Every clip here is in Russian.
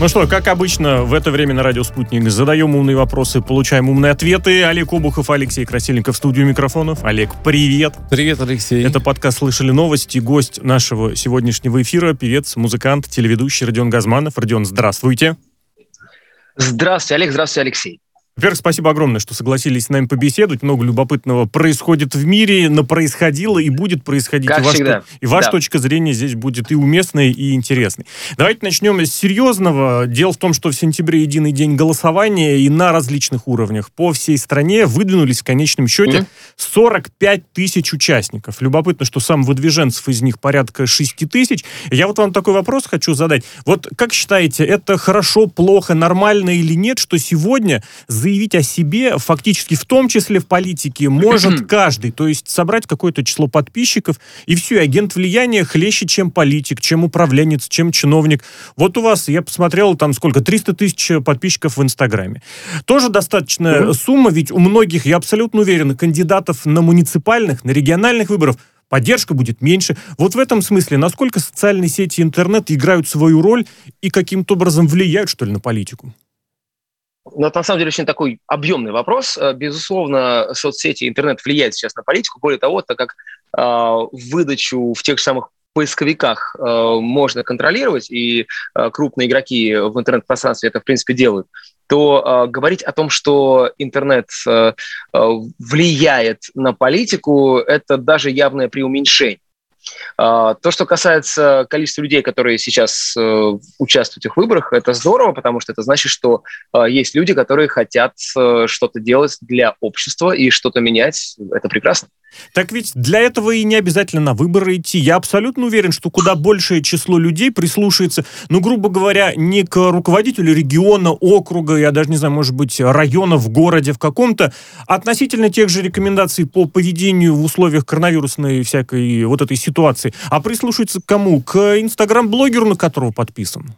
Ну что, как обычно, в это время на радио «Спутник» задаем умные вопросы, получаем умные ответы. Олег Обухов, Алексей Красильников в студию микрофонов. Олег, привет. Привет, Алексей. Это подкаст «Слышали новости». Гость нашего сегодняшнего эфира, певец, музыкант, телеведущий Родион Газманов. Родион, здравствуйте. Здравствуйте, Олег. Здравствуйте, Алексей. Во-первых, спасибо огромное, что согласились с нами побеседовать. Много любопытного происходит в мире, но происходило и будет происходить. Как и ваш, всегда. И ваша Да. точка зрения здесь будет и уместной, и интересной. Давайте начнем с серьезного. Дело в том, что в сентябре единый день голосования и на различных уровнях по всей стране выдвинулись в конечном счете Мгм. 45 тысяч участников. Любопытно, что сам выдвиженцев из них порядка 6 тысяч. Я вот вам такой вопрос хочу задать. Вот как считаете, это хорошо, плохо, нормально или нет, что сегодня заявить о себе, фактически в том числе в политике, может каждый. То есть собрать какое-то число подписчиков, и все, и агент влияния хлеще, чем политик, чем управленец, чем чиновник. Вот у вас, я посмотрел, там сколько, 300 тысяч подписчиков в Инстаграме. Тоже достаточная Мгм. сумма, ведь у многих, я абсолютно уверен, кандидатов на муниципальных, на региональных выборах поддержка будет меньше. Вот в этом смысле, насколько социальные сети и интернет играют свою роль и каким-то образом влияют, что ли, на политику? Ну, это на самом деле очень такой объемный вопрос. Э, Безусловно, соцсети интернет влияют сейчас на политику. Более того, так как э, выдачу в тех же самых поисковиках э, можно контролировать, и э, крупные игроки в интернет-пространстве это, в принципе, делают, то э, говорить о том, что интернет э, э, влияет на политику, это даже явное преуменьшение. А, То, что касается количества людей, которые сейчас э, участвуют в этих выборах, это здорово, потому что это значит, что э, есть люди, которые хотят э, что-то делать для общества и что-то менять. Это прекрасно. Так ведь для этого и не обязательно на выборы идти. Я абсолютно уверен, что куда большее число людей прислушается, ну, грубо говоря, не к руководителю региона, округа, я даже не знаю, может быть, района в городе в каком-то, а относительно тех же рекомендаций по поведению в условиях коронавирусной всякой вот этой ситуации, а прислушается к кому? К инстаграм-блогеру, на которого подписан.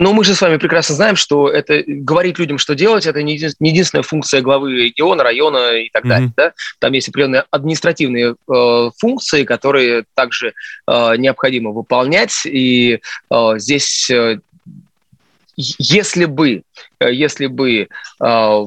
Но мы же с вами прекрасно знаем, что это говорить людям, что делать, это не един- не единственная функция главы региона, района и так Мгм. далее. Да? Там есть определенные административные э, функции, которые также э, необходимо выполнять. И э, здесь, э, если бы, э, если бы э,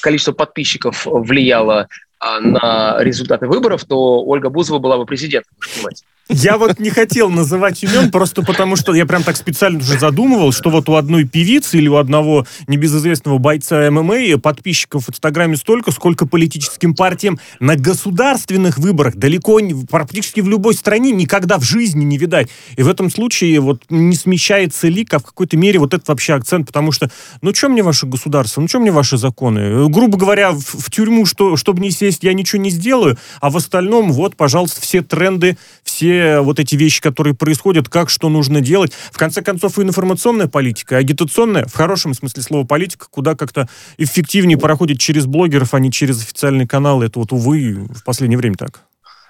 количество подписчиков влияло э, на результаты выборов, то Ольга Бузова была бы президентом, понимаете. Я вот не хотел называть имен, просто потому что я прям так специально уже задумывал, что вот у одной певицы или у одного небезызвестного бойца ММА подписчиков в Инстаграме столько, сколько политическим партиям на государственных выборах. Далеко не, практически в любой стране никогда в жизни не видать. И в этом случае вот не смещается лик, а в какой-то мере вот этот вообще акцент, потому что, ну что мне ваше государство, ну что мне ваши законы? Грубо говоря, в, в тюрьму, что, чтобы не сесть, я ничего не сделаю, а в остальном, вот, пожалуйста, все тренды, все вот эти вещи, которые происходят, как, что нужно делать. В конце концов, и информационная политика, и агитационная, в хорошем смысле слова политика, куда как-то эффективнее проходит через блогеров, а не через официальные каналы. Это вот, увы, в последнее время так.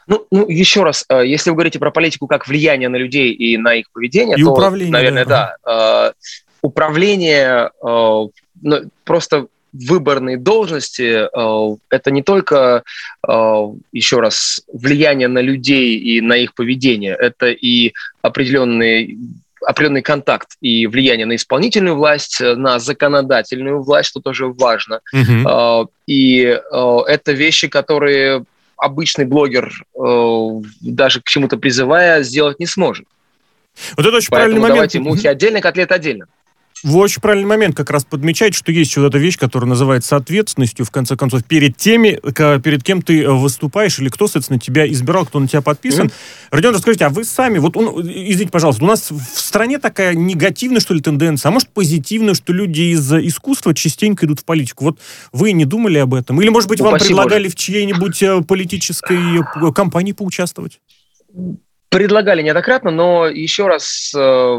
Ну, ну, еще раз, э, если вы говорите про политику как влияние на людей и на их поведение, И то, управление, наверное, да. да. Э, Управление, э, ну, просто выборные должности, э, это не только, э, еще раз, влияние на людей и на их поведение, это и определенный определенный контакт и влияние на исполнительную власть, э, на законодательную власть, что тоже важно. Э, И это вещи, которые обычный блогер, даже к чему-то призывая, сделать не сможет. Вот это очень правильный Поэтому момент. давайте мухи отдельно, котлеты отдельно. Вы очень правильный момент как раз подмечаете, что есть вот эта вещь, которая называется ответственностью, в конце концов, перед теми, перед кем ты э, выступаешь, или кто, соответственно, тебя избирал, кто на тебя подписан. Мгм. Родион, расскажите, а вы сами, вот, он, извините, пожалуйста, у нас в стране такая негативная, что ли, тенденция, а может, позитивная, что люди из искусства частенько идут в политику. Вот вы не думали об этом? Или, может быть, вам Упаси предлагали в чьей-нибудь э, политической э, кампании поучаствовать? Предлагали неоднократно, но еще раз э,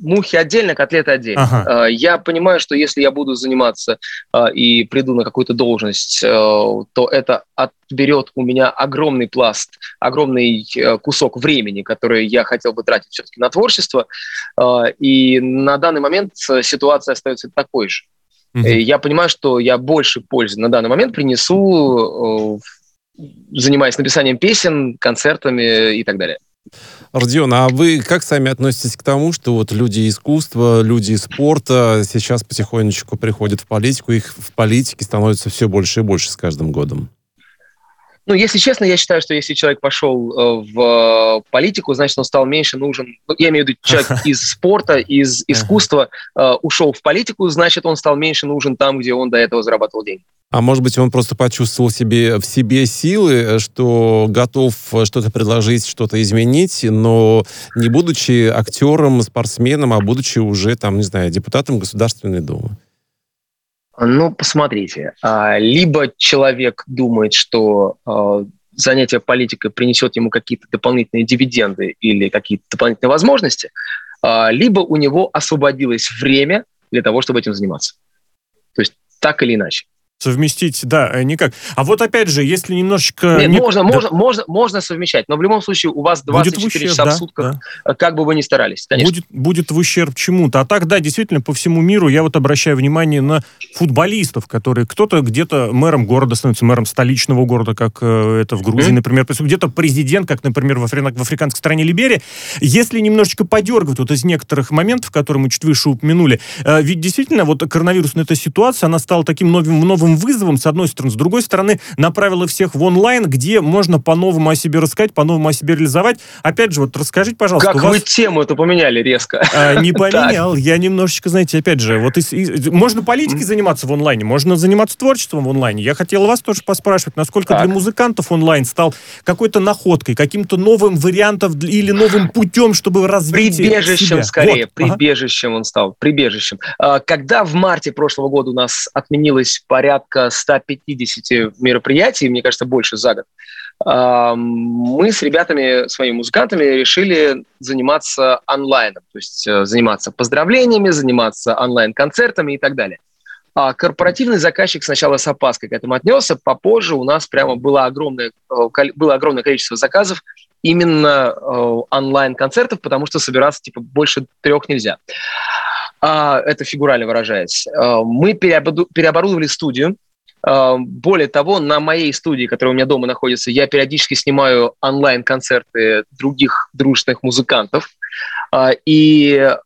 мухи отдельно, котлеты отдельно. Ага. Э, Я понимаю, что если я буду заниматься э, и приду на какую-то должность, э, то это отберет у меня огромный пласт, огромный кусок времени, который я хотел бы тратить все-таки на творчество. И на данный момент ситуация остается такой же. Э, Я понимаю, что я больше пользы на данный момент принесу, занимаясь написанием песен, концертами и так далее. Родион, а вы как сами относитесь к тому, что вот люди искусства, люди спорта сейчас потихонечку приходят в политику, их в политике становится все больше и больше с каждым годом? Ну, если честно, я считаю, что если человек пошел э, в политику, значит, он стал меньше нужен. Ну, я имею в виду, человек из спорта, из искусства э, ушел в политику, значит, он стал меньше нужен там, где он до этого зарабатывал деньги. А может быть, он просто почувствовал себе, в себе силы, что готов что-то предложить, что-то изменить, но не будучи актером, спортсменом, а будучи уже, там, не знаю, депутатом Государственной Думы? Ну, посмотрите. А, либо человек думает, что а, занятие политикой принесет ему какие-то дополнительные дивиденды или какие-то дополнительные возможности, а, либо у него освободилось время для того, чтобы этим заниматься. То есть так или иначе совместить, да, э, никак. А вот опять же, если немножечко... Нет, не... можно, да. можно, можно, можно совмещать, но в любом случае у вас 24 будет ущерб, часа да, в сутках, да. Э, как бы вы ни старались, конечно. Будет, будет в ущерб чему-то. А так, да, действительно, по всему миру я вот обращаю внимание на футболистов, которые кто-то где-то мэром города становится, мэром столичного города, как э, это в Грузии, mm-hmm. например, где-то президент, как, например, в, афри... в африканской стране Либерия. Если немножечко подергать вот из некоторых моментов, которые мы чуть выше упомянули, ведь действительно вот коронавирусная эта ситуация, она стала таким новым, новым вызовом, с одной стороны. С другой стороны, направила всех в онлайн, где можно по-новому о себе рассказать, по-новому о себе реализовать. Опять же, вот расскажите, пожалуйста. Как вас... вы тему это поменяли резко? А, не поменял. Я немножечко, знаете, опять же, вот из, из, можно политикой заниматься в онлайне, можно заниматься творчеством в онлайне. Я хотел вас тоже поспрашивать, насколько так. для музыкантов онлайн стал какой-то находкой, каким-то новым вариантом или новым путем, чтобы развить Прибежищем себя. скорее, вот. прибежищем ага. он стал, прибежищем. А, когда в марте прошлого года у нас отменилось порядка 150 мероприятий, мне кажется, больше за год, мы с ребятами, своими музыкантами решили заниматься онлайном, то есть э, заниматься поздравлениями, заниматься онлайн-концертами и так далее. А корпоративный заказчик сначала с опаской к этому отнесся, попозже у нас прямо было огромное, э, было огромное количество заказов именно э, онлайн-концертов, потому что собираться типа больше трех нельзя. А, это фигурально выражаясь. Мы переоборудовали студию, Эм, более того, на моей студии, которая у меня дома находится, я периодически снимаю онлайн-концерты других дружных музыкантов. И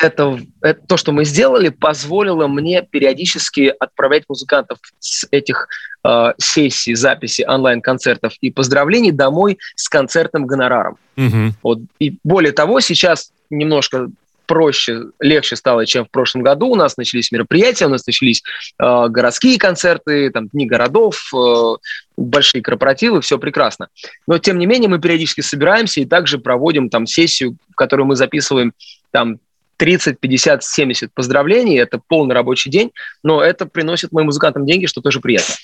это, это то, что мы сделали, позволило мне периодически отправлять музыкантов с этих э, сессий, записи онлайн-концертов и поздравлений домой с концертным гонораром. Угу. Вот. И более того, сейчас немножко проще, легче стало, чем в прошлом году. У нас начались мероприятия, у нас начались э, городские концерты, там, дни городов, э, большие корпоративы, все прекрасно. Но, тем не менее, мы периодически собираемся и также проводим там сессию, в которой мы записываем там 30, 50, 70 поздравлений. Это полный рабочий день, но это приносит моим музыкантам деньги, что тоже приятно.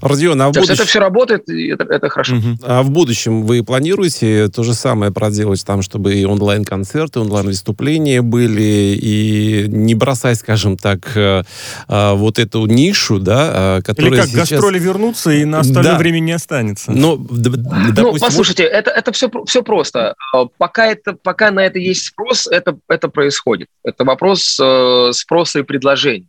Родион, а в будущем... это все работает, и это, это хорошо. Угу. А в будущем вы планируете то же самое проделать там, чтобы и онлайн-концерты, онлайн-выступления были, и не бросать, скажем так, э, а, вот эту нишу, да, а, которая Или как, сейчас... гастроли вернутся, и на остальное да. время не останется. Но, ну, допустим, ну, послушайте, это, это все, все просто. А, пока, это, пока на это есть спрос, это, это происходит. Это вопрос э, спроса и предложения.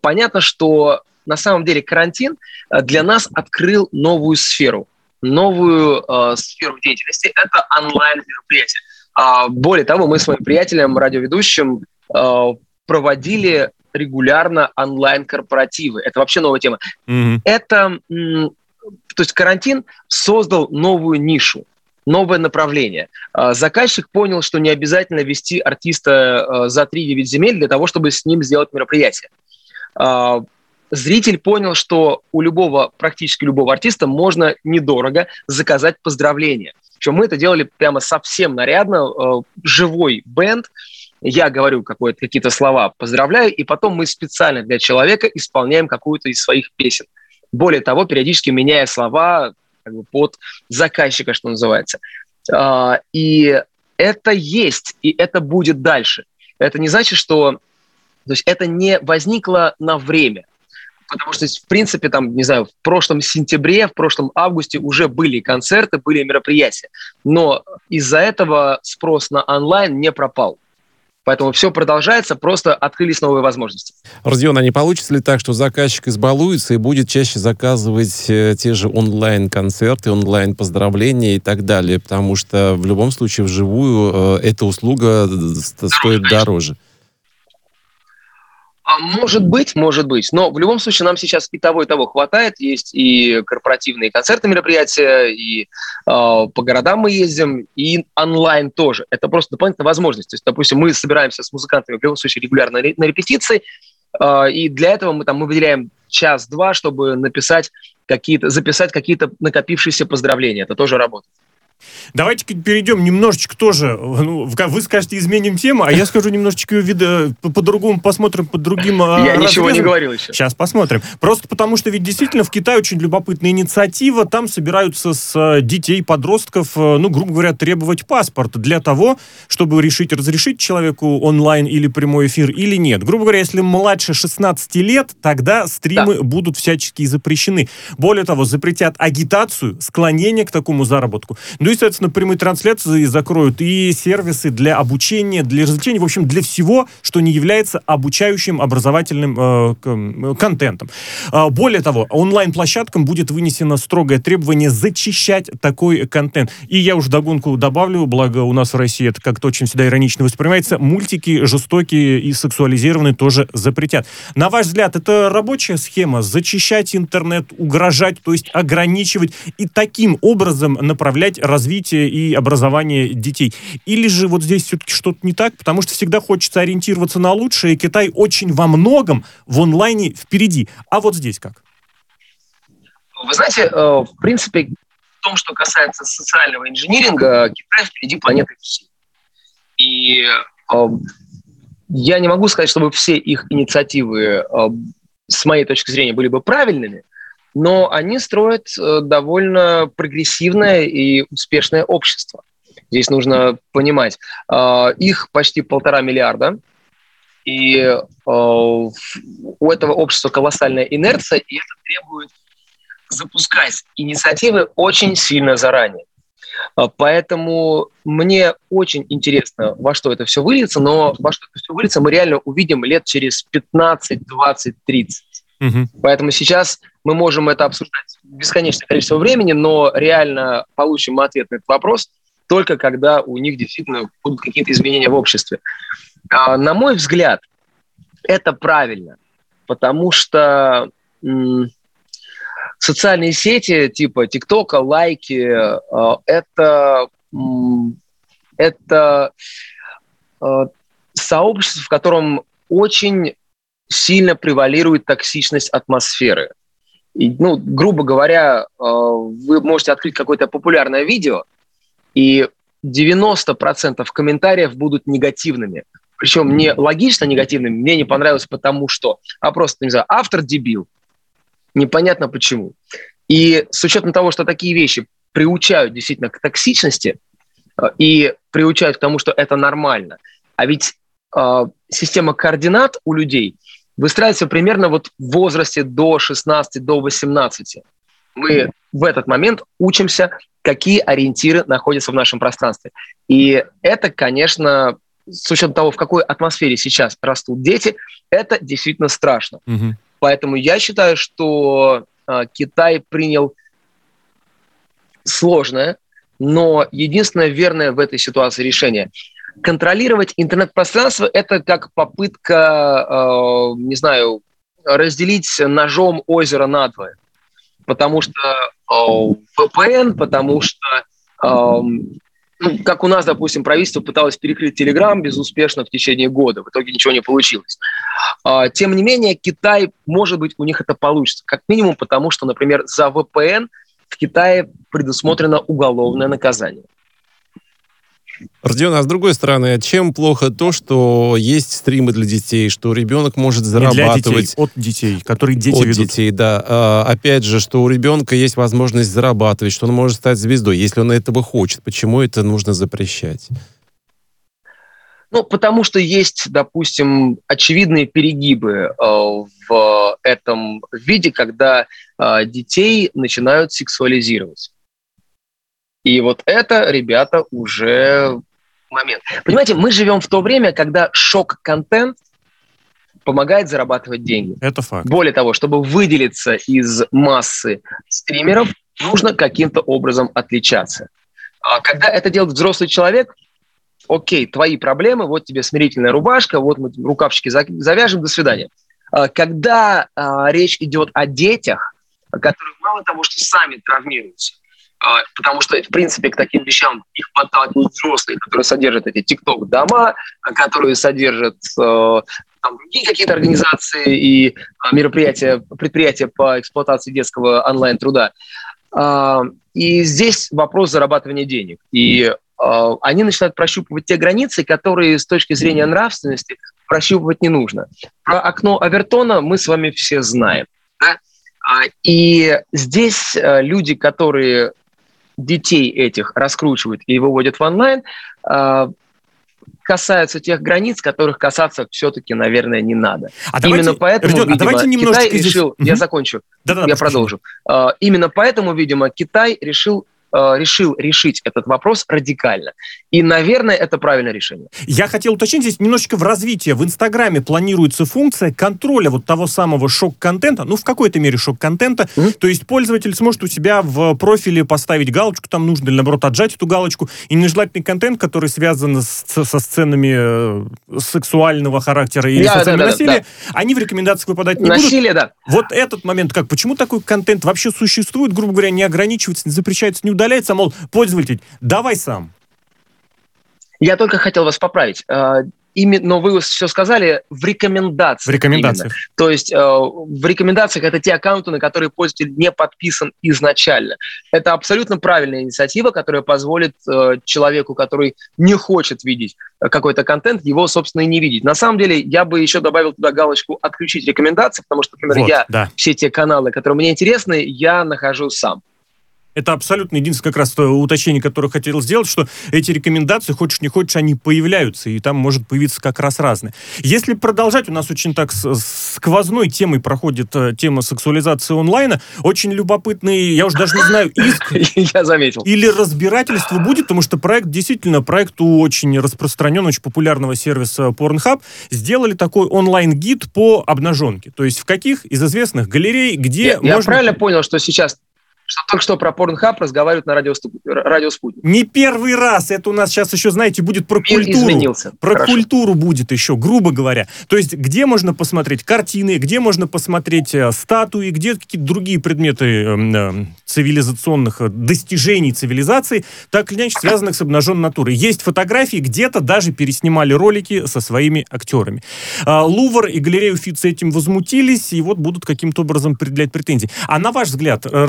Понятно, что на самом деле карантин э, для нас открыл новую сферу, новую э, сферу деятельности. Это онлайн-мероприятие. А, более того, мы с моим приятелем, радиоведущим, э, проводили регулярно онлайн-корпоративы. Это вообще новая тема. Mm-hmm. Это, то есть карантин создал новую нишу новое направление. А, заказчик понял, что не обязательно вести артиста э, за 3-9 земель для того, чтобы с ним сделать мероприятие. А, зритель понял, что у любого, практически любого артиста можно недорого заказать поздравления. Причем мы это делали прямо совсем нарядно, э, живой бенд, я говорю какие-то слова, поздравляю, и потом мы специально для человека исполняем какую-то из своих песен. Более того, периодически меняя слова как бы, под заказчика, что называется. Э, и это есть, и это будет дальше. Это не значит, что... То есть это не возникло на время потому что, в принципе, там, не знаю, в прошлом сентябре, в прошлом августе уже были концерты, были мероприятия. Но из-за этого спрос на онлайн не пропал. Поэтому все продолжается, просто открылись новые возможности. Родион, а не получится ли так, что заказчик избалуется и будет чаще заказывать э, те же онлайн-концерты, онлайн-поздравления и так далее? Потому что в любом случае вживую э, эта услуга стоит дороже. А может быть, может быть. Но в любом случае нам сейчас и того, и того хватает. Есть и корпоративные концерты, мероприятия, и э, по городам мы ездим, и онлайн тоже. Это просто дополнительная возможность. То есть, допустим, мы собираемся с музыкантами в любом случае регулярно на репетиции, э, и для этого мы там мы выделяем час-два, чтобы написать какие-то, записать какие-то накопившиеся поздравления. Это тоже работает. Давайте перейдем немножечко тоже, ну, вы скажете, изменим тему, а я скажу немножечко ее вида, по-другому посмотрим, под другим а, Я разрезом. ничего не говорил еще. Сейчас посмотрим. Просто потому, что ведь действительно в Китае очень любопытная инициатива, там собираются с а, детей, подростков, а, ну, грубо говоря, требовать паспорт для того, чтобы решить, разрешить человеку онлайн или прямой эфир или нет. Грубо говоря, если младше 16 лет, тогда стримы да. будут всячески запрещены. Более того, запретят агитацию, склонение к такому заработку. Ну и, соответственно, прямые трансляции закроют и сервисы для обучения, для развлечения, в общем, для всего, что не является обучающим образовательным э, контентом. Э, более того, онлайн-площадкам будет вынесено строгое требование зачищать такой контент. И я уже догонку добавлю, благо у нас в России это как-то очень всегда иронично воспринимается, мультики жестокие и сексуализированные тоже запретят. На ваш взгляд, это рабочая схема зачищать интернет, угрожать, то есть ограничивать и таким образом направлять развитие развития и образования детей. Или же вот здесь все-таки что-то не так, потому что всегда хочется ориентироваться на лучшее, и Китай очень во многом в онлайне впереди. А вот здесь как? Вы знаете, э, в принципе, в том, что касается социального инжиниринга, Китай впереди планеты всей. И э, я не могу сказать, чтобы все их инициативы, э, с моей точки зрения, были бы правильными, но они строят э, довольно прогрессивное и успешное общество. Здесь нужно понимать, э, их почти полтора миллиарда, и э, у этого общества колоссальная инерция, и это требует запускать инициативы очень сильно заранее. Поэтому мне очень интересно, во что это все выльется, но во что это все выльется, мы реально увидим лет через 15, 20, 30. Угу. Поэтому сейчас мы можем это обсуждать бесконечное количество времени, но реально получим ответ на этот вопрос только когда у них действительно будут какие-то изменения в обществе. А, на мой взгляд, это правильно, потому что м- социальные сети типа ТикТока, лайки, э, это, м- это э, сообщество, в котором очень сильно превалирует токсичность атмосферы. И, ну, грубо говоря, э, вы можете открыть какое-то популярное видео, и 90% комментариев будут негативными. Причем не логично негативными, мне не понравилось потому что, а просто, не знаю, автор дебил. Непонятно почему. И с учетом того, что такие вещи приучают действительно к токсичности э, и приучают к тому, что это нормально. А ведь э, система координат у людей – выстраивается примерно вот в возрасте до 16, до 18. Мы в этот момент учимся, какие ориентиры находятся в нашем пространстве. И это, конечно, с учетом того, в какой атмосфере сейчас растут дети, это действительно страшно. Угу. Поэтому я считаю, что э, Китай принял сложное, но единственное верное в этой ситуации решение – контролировать интернет-пространство – это как попытка, э, не знаю, разделить ножом озеро надвое. Потому что э, VPN, потому что, э, ну, как у нас, допустим, правительство пыталось перекрыть Telegram безуспешно в течение года, в итоге ничего не получилось. Э, тем не менее, Китай, может быть, у них это получится. Как минимум потому, что, например, за VPN в Китае предусмотрено уголовное наказание. Родион, а с другой стороны, чем плохо то, что есть стримы для детей, что ребенок может зарабатывать... Не для детей, от детей, которые дети от ведут. детей, да. А, опять же, что у ребенка есть возможность зарабатывать, что он может стать звездой, если он этого хочет. Почему это нужно запрещать? Ну, потому что есть, допустим, очевидные перегибы э, в этом виде, когда э, детей начинают сексуализировать. И вот это ребята уже момент. Понимаете, мы живем в то время, когда шок-контент помогает зарабатывать деньги. Это факт. Более того, чтобы выделиться из массы стримеров, нужно каким-то образом отличаться. А когда это делает взрослый человек, окей, твои проблемы, вот тебе смирительная рубашка, вот мы рукавчики завяжем, до свидания. А когда а, речь идет о детях, которые мало того, что сами травмируются, потому что, в принципе, к таким вещам их подталкивают взрослые, которые содержат эти тикток-дома, которые содержат э, там, другие какие-то организации и мероприятия, предприятия по эксплуатации детского онлайн-труда. И здесь вопрос зарабатывания денег. И они начинают прощупывать те границы, которые с точки зрения нравственности прощупывать не нужно. Про окно Авертона мы с вами все знаем. Да? И здесь э, люди, которые детей этих раскручивают и выводят в онлайн, а, касаются тех границ, которых касаться все-таки, наверное, не надо. А Именно давайте, поэтому, Родион, видимо, а давайте Китай здесь... решил... Угу. Я закончу, да -да, я продолжу. Uh, именно поэтому, видимо, Китай решил решил решить этот вопрос радикально. И, наверное, это правильное решение. Я хотел уточнить здесь немножечко в развитии. В Инстаграме планируется функция контроля вот того самого шок-контента, ну, в какой-то мере шок-контента. Mm-hmm. То есть пользователь сможет у себя в профиле поставить галочку, там нужно или, наоборот, отжать эту галочку, и нежелательный контент, который связан с, со сценами э, сексуального характера или да, социального да, да, насилия, да. они в рекомендациях выпадать не Насилие, будут. да. Вот этот момент как? Почему такой контент вообще существует, грубо говоря, не ограничивается, не запрещается, не удаляется, мол, пользователь, давай сам. Я только хотел вас поправить. А, ими, но вы все сказали в рекомендациях. В рекомендациях. Именно. То есть э, в рекомендациях это те аккаунты, на которые пользователь не подписан изначально. Это абсолютно правильная инициатива, которая позволит э, человеку, который не хочет видеть какой-то контент, его, собственно, и не видеть. На самом деле, я бы еще добавил туда галочку «отключить рекомендации», потому что, например, вот, я да. все те каналы, которые мне интересны, я нахожу сам. Это абсолютно единственное как раз то уточнение, которое хотел сделать, что эти рекомендации, хочешь не хочешь, они появляются, и там может появиться как раз разные. Если продолжать, у нас очень так сквозной темой проходит э, тема сексуализации онлайна, очень любопытный, я уже даже не знаю, иск я заметил. или разбирательство будет, потому что проект, действительно, проект у очень распространен, очень популярного сервиса Pornhub, сделали такой онлайн-гид по обнаженке. То есть в каких из известных галерей, где я, можно... Я правильно понял, что сейчас что только что про Порнхаб разговаривают на радио, радио Спутник. Не первый раз. Это у нас сейчас еще, знаете, будет про Мир культуру. изменился. Про Хорошо. культуру будет еще, грубо говоря. То есть, где можно посмотреть картины, где можно посмотреть э, статуи, где какие-то другие предметы э, э, цивилизационных э, достижений цивилизации, так или иначе связанных с обнаженной натурой. Есть фотографии, где-то даже переснимали ролики со своими актерами. Э, Лувр и галерея Уфит с этим возмутились, и вот будут каким-то образом предъявлять претензии. А на ваш взгляд, э,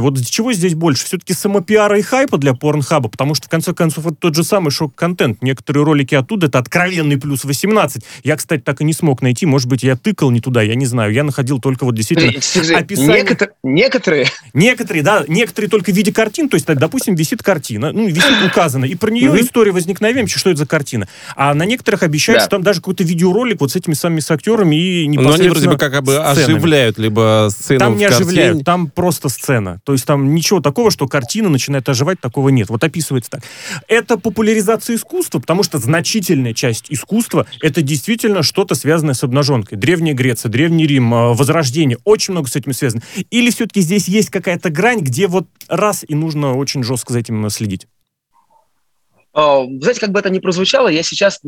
расскажите, вот чего здесь больше? Все-таки самопиара и хайпа для порнхаба, потому что, в конце концов, это тот же самый шок-контент. Некоторые ролики оттуда, это откровенный плюс 18. Я, кстати, так и не смог найти. Может быть, я тыкал не туда, я не знаю. Я находил только вот действительно описание. Некотор... Некоторые? Некоторые, да. Некоторые только в виде картин. То есть, допустим, висит картина, ну, висит указано, и про нее история возникновения, что это за картина. А на некоторых обещают, что там даже какой-то видеоролик вот с этими самыми с актерами и непосредственно Но они вроде бы как бы оживляют либо сцену Там не оживляют, там просто сцена. То есть там ничего такого, что картина начинает оживать, такого нет. Вот описывается так. Это популяризация искусства, потому что значительная часть искусства — это действительно что-то связанное с обнаженкой. Древняя Греция, Древний Рим, э, Возрождение, очень много с этим связано. Или все-таки здесь есть какая-то грань, где вот раз и нужно очень жестко за этим следить? А, знаете, как бы это ни прозвучало, я сейчас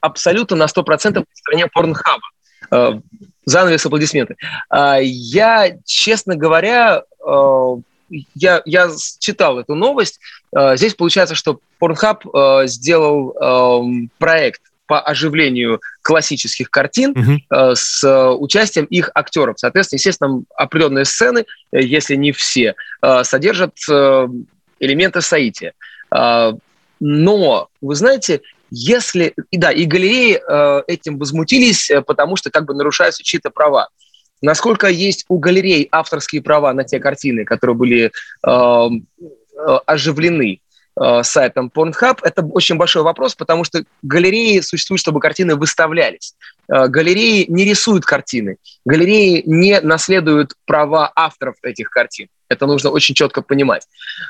абсолютно на 100% в стране порнхаба. Э, занавес аплодисменты. Я, честно говоря, э, я, я читал эту новость. Э, здесь получается, что Pornhub э, сделал эм, проект по оживлению классических картин uh-huh. с участием их актеров. Соответственно, естественно, определенные сцены, если не все, содержат элементы соития. Но, вы знаете, если... И да, и галереи этим возмутились, потому что как бы нарушаются чьи-то права. Насколько есть у галерей авторские права на те картины, которые были эм, э, оживлены э, сайтом Pornhub, это очень большой вопрос, потому что галереи существуют, чтобы картины выставлялись. Э, галереи не рисуют картины, галереи не наследуют права авторов этих картин. Это нужно очень четко понимать.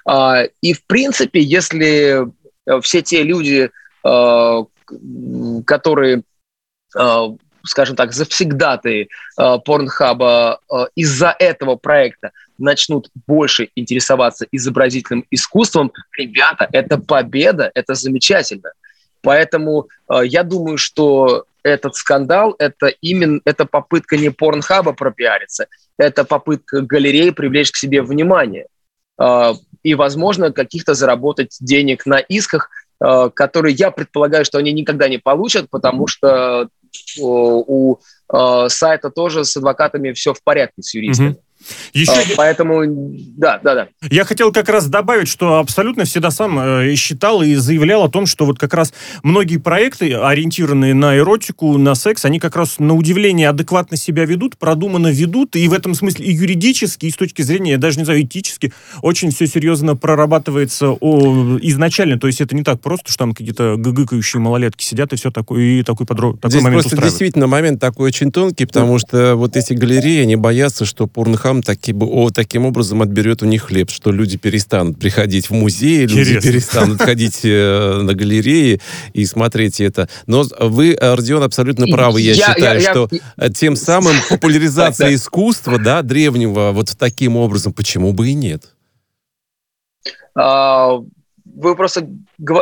Э, и, в принципе, если все те люди, которые скажем так, завсегдатые э, порнхаба э, из-за этого проекта начнут больше интересоваться изобразительным искусством, ребята, это победа, это замечательно. Поэтому э, я думаю, что этот скандал это именно это попытка не порнхаба пропиариться, это попытка галереи привлечь к себе внимание э, и, возможно, каких-то заработать денег на исках, э, которые я предполагаю, что они никогда не получат, потому что у э, сайта тоже с адвокатами все в порядке, с юристами. Угу. Еще... А, поэтому, да, да, да. Я хотел как раз добавить, что абсолютно всегда сам э, считал и заявлял о том, что вот как раз многие проекты, ориентированные на эротику, на секс, они как раз на удивление адекватно себя ведут, продуманно ведут, и в этом смысле и юридически, и с точки зрения, я даже не знаю, этически, очень все серьезно прорабатывается о, изначально. То есть это не так просто, что там какие-то гыгыкающие малолетки сидят и все такое, и такой, подро... такой Здесь момент просто действительно момент такой очень тонкий, потому что вот эти галереи, они боятся, что порнохаб Хам таки, о, таким образом отберет у них хлеб, что люди перестанут приходить в музей, люди перестанут ходить э, на галереи и смотреть это. Но вы, Родион, абсолютно правы, я, я считаю, я, что я... тем самым популяризация искусства, да, древнего, вот таким образом, почему бы и нет? А, вы просто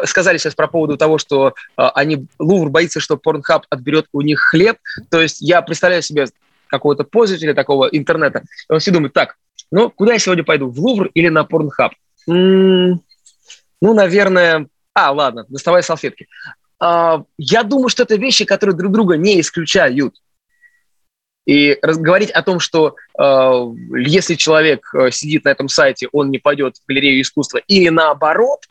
сказали сейчас про поводу того, что а, они Лувр боится, что Порнхаб отберет у них хлеб. То есть я представляю себе какого-то пользователя такого интернета, и он все думает, так, ну, куда я сегодня пойду, в Лувр или на Порнхаб? Ну, наверное... А, ладно, доставай салфетки. А, я думаю, что это вещи, которые друг друга не исключают. И говорить о том, что э, если человек э, сидит на этом сайте, он не пойдет в галерею искусства, или наоборот,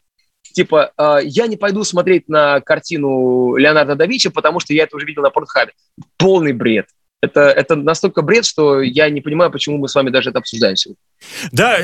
типа, э, я не пойду смотреть на картину Леонардо да Винчи, потому что я это уже видел на Портхабе. Полный бред это, это настолько бред, что я не понимаю, почему мы с вами даже это обсуждаем сегодня. Да,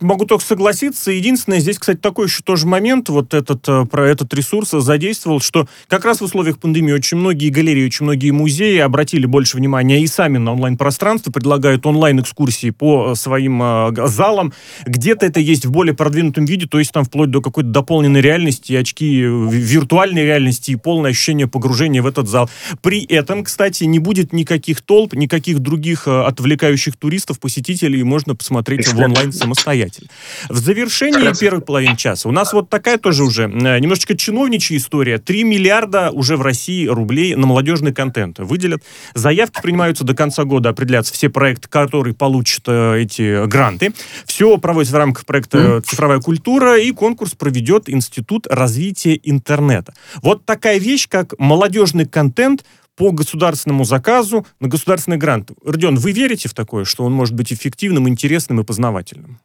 могу только согласиться. Единственное, здесь, кстати, такой еще тоже момент, вот этот, э, про этот ресурс задействовал, что как раз в условиях пандемии очень многие галереи, очень многие музеи обратили больше внимания и сами на онлайн-пространство, предлагают онлайн-экскурсии по э, своим э, залам. Где-то это есть в более продвинутом виде, то есть там вплоть до какой-то дополненной реальности, очки виртуальной реальности и полное ощущение погружения в этот зал. При этом, кстати, не будет никаких толп, никаких других отвлекающих туристов, посетителей можно посмотреть в онлайн самостоятельно. В завершении первой половины часа у нас вот такая тоже уже э, немножечко чиновничья история. 3 миллиарда уже в России рублей на молодежный контент выделят. Заявки принимаются до конца года, определяться все проекты, которые получат э, эти гранты. Все проводится в рамках проекта «Цифровая культура», и конкурс проведет Институт развития интернета. Вот такая вещь, как молодежный контент по государственному заказу на государственный грант. Родион, вы верите в такое, что он может быть эффективным, интересным и познавательным?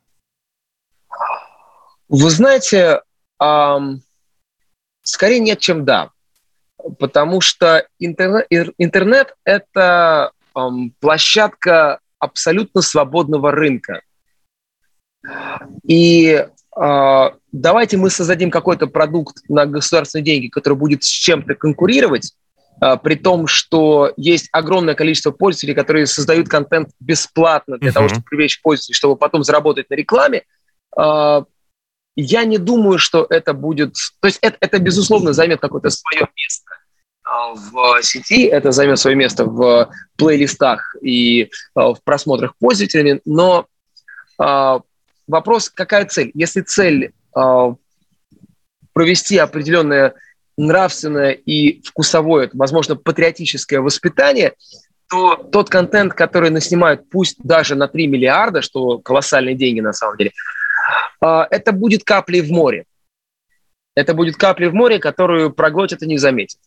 Вы знаете, эм, скорее нет, чем да. Потому что интернет, интернет – это эм, площадка абсолютно свободного рынка. И э, давайте мы создадим какой-то продукт на государственные деньги, который будет с чем-то конкурировать, при том, что есть огромное количество пользователей, которые создают контент бесплатно для uh-huh. того, чтобы привлечь пользователей, чтобы потом заработать на рекламе, а, я не думаю, что это будет... То есть это, это безусловно, займет какое-то свое место а, в сети, это займет свое место в плейлистах и в просмотрах пользователями, но вопрос, какая цель? Если цель провести определенное нравственное и вкусовое, возможно, патриотическое воспитание, то тот контент, который наснимают, пусть даже на 3 миллиарда, что колоссальные деньги на самом деле, а, это будет каплей в море. Это будет каплей в море, которую проглотят и не заметят.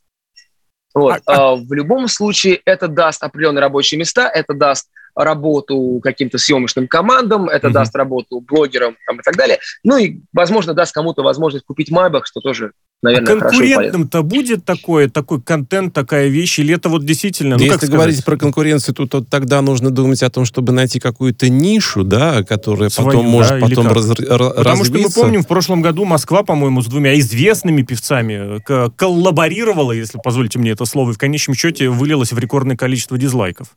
Вот. А, а... В любом случае это даст определенные рабочие места, это даст работу каким-то съемочным командам, это mm-hmm. даст работу блогерам там, и так далее. Ну и, возможно, даст кому-то возможность купить Майбах, что тоже наверное, а конкурентным-то будет такое, такой контент, такая вещь, или это вот действительно... Ну, Если как говорить про конкуренцию, то, то тогда нужно думать о том, чтобы найти какую-то нишу, да, которая Свою, потом может да, потом раз, Потому развиться. что мы помним, в прошлом году Москва, по-моему, с двумя известными певцами коллаборировала, если позволите мне это слово, и в конечном счете вылилось в рекордное количество дизлайков.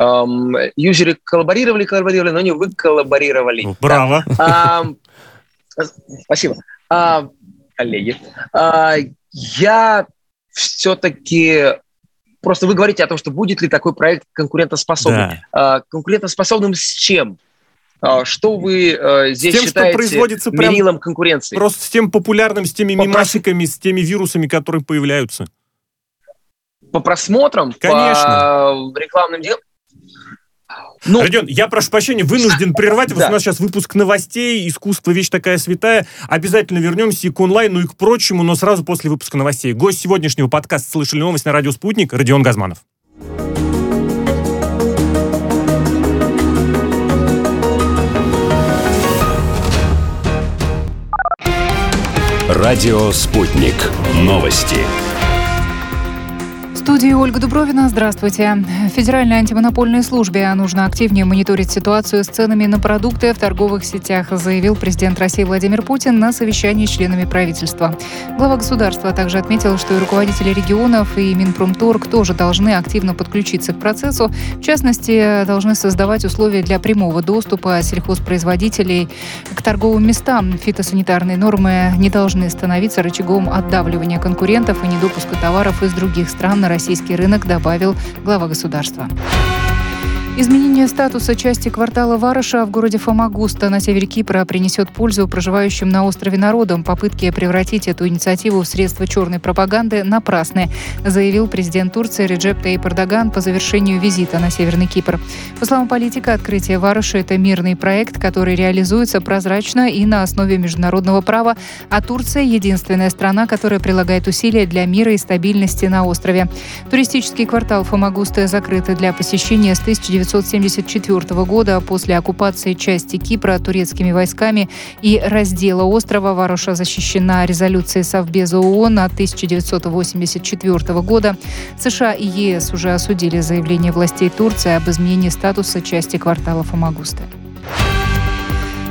Um, юзеры коллаборировали, коллаборировали, но не вы коллаборировали. Браво. Да. Um, спасибо. Uh, коллеги. А, я все-таки просто вы говорите о том, что будет ли такой проект конкурентоспособным. Да. А, конкурентоспособным с чем? А, что вы э, здесь с тем, считаете что производится мерилом конкуренции? Просто с тем популярным, с теми мимасиками, с теми вирусами, которые появляются. По просмотрам, Конечно. по рекламным делам? Ну, Родион, я прошу прощения, вынужден прервать вас. Да. У нас сейчас выпуск новостей. Искусство вещь такая святая. Обязательно вернемся и к онлайну, и к прочему, но сразу после выпуска новостей. Гость сегодняшнего подкаста «Слышали новость» на радио «Спутник» Родион Газманов. Радио «Спутник». Новости студии Ольга Дубровина. Здравствуйте. Федеральной антимонопольной службе нужно активнее мониторить ситуацию с ценами на продукты в торговых сетях, заявил президент России Владимир Путин на совещании с членами правительства. Глава государства также отметил, что и руководители регионов, и Минпромторг тоже должны активно подключиться к процессу. В частности, должны создавать условия для прямого доступа сельхозпроизводителей к торговым местам. Фитосанитарные нормы не должны становиться рычагом отдавливания конкурентов и недопуска товаров из других стран на российский рынок, добавил глава государства. Изменение статуса части квартала Вараша в городе Фомагуста на севере Кипра принесет пользу проживающим на острове народам. Попытки превратить эту инициативу в средство черной пропаганды напрасны, заявил президент Турции Реджеп Таyyip Эрдоган по завершению визита на Северный Кипр. По словам политика, открытие Вараша – это мирный проект, который реализуется прозрачно и на основе международного права, а Турция – единственная страна, которая прилагает усилия для мира и стабильности на острове. Туристический квартал Фомагуста закрыт для посещения с 1900 1974 года после оккупации части Кипра турецкими войсками и раздела острова Варуша защищена резолюцией Совбеза ООН от 1984 года. США и ЕС уже осудили заявление властей Турции об изменении статуса части квартала Фомагуста.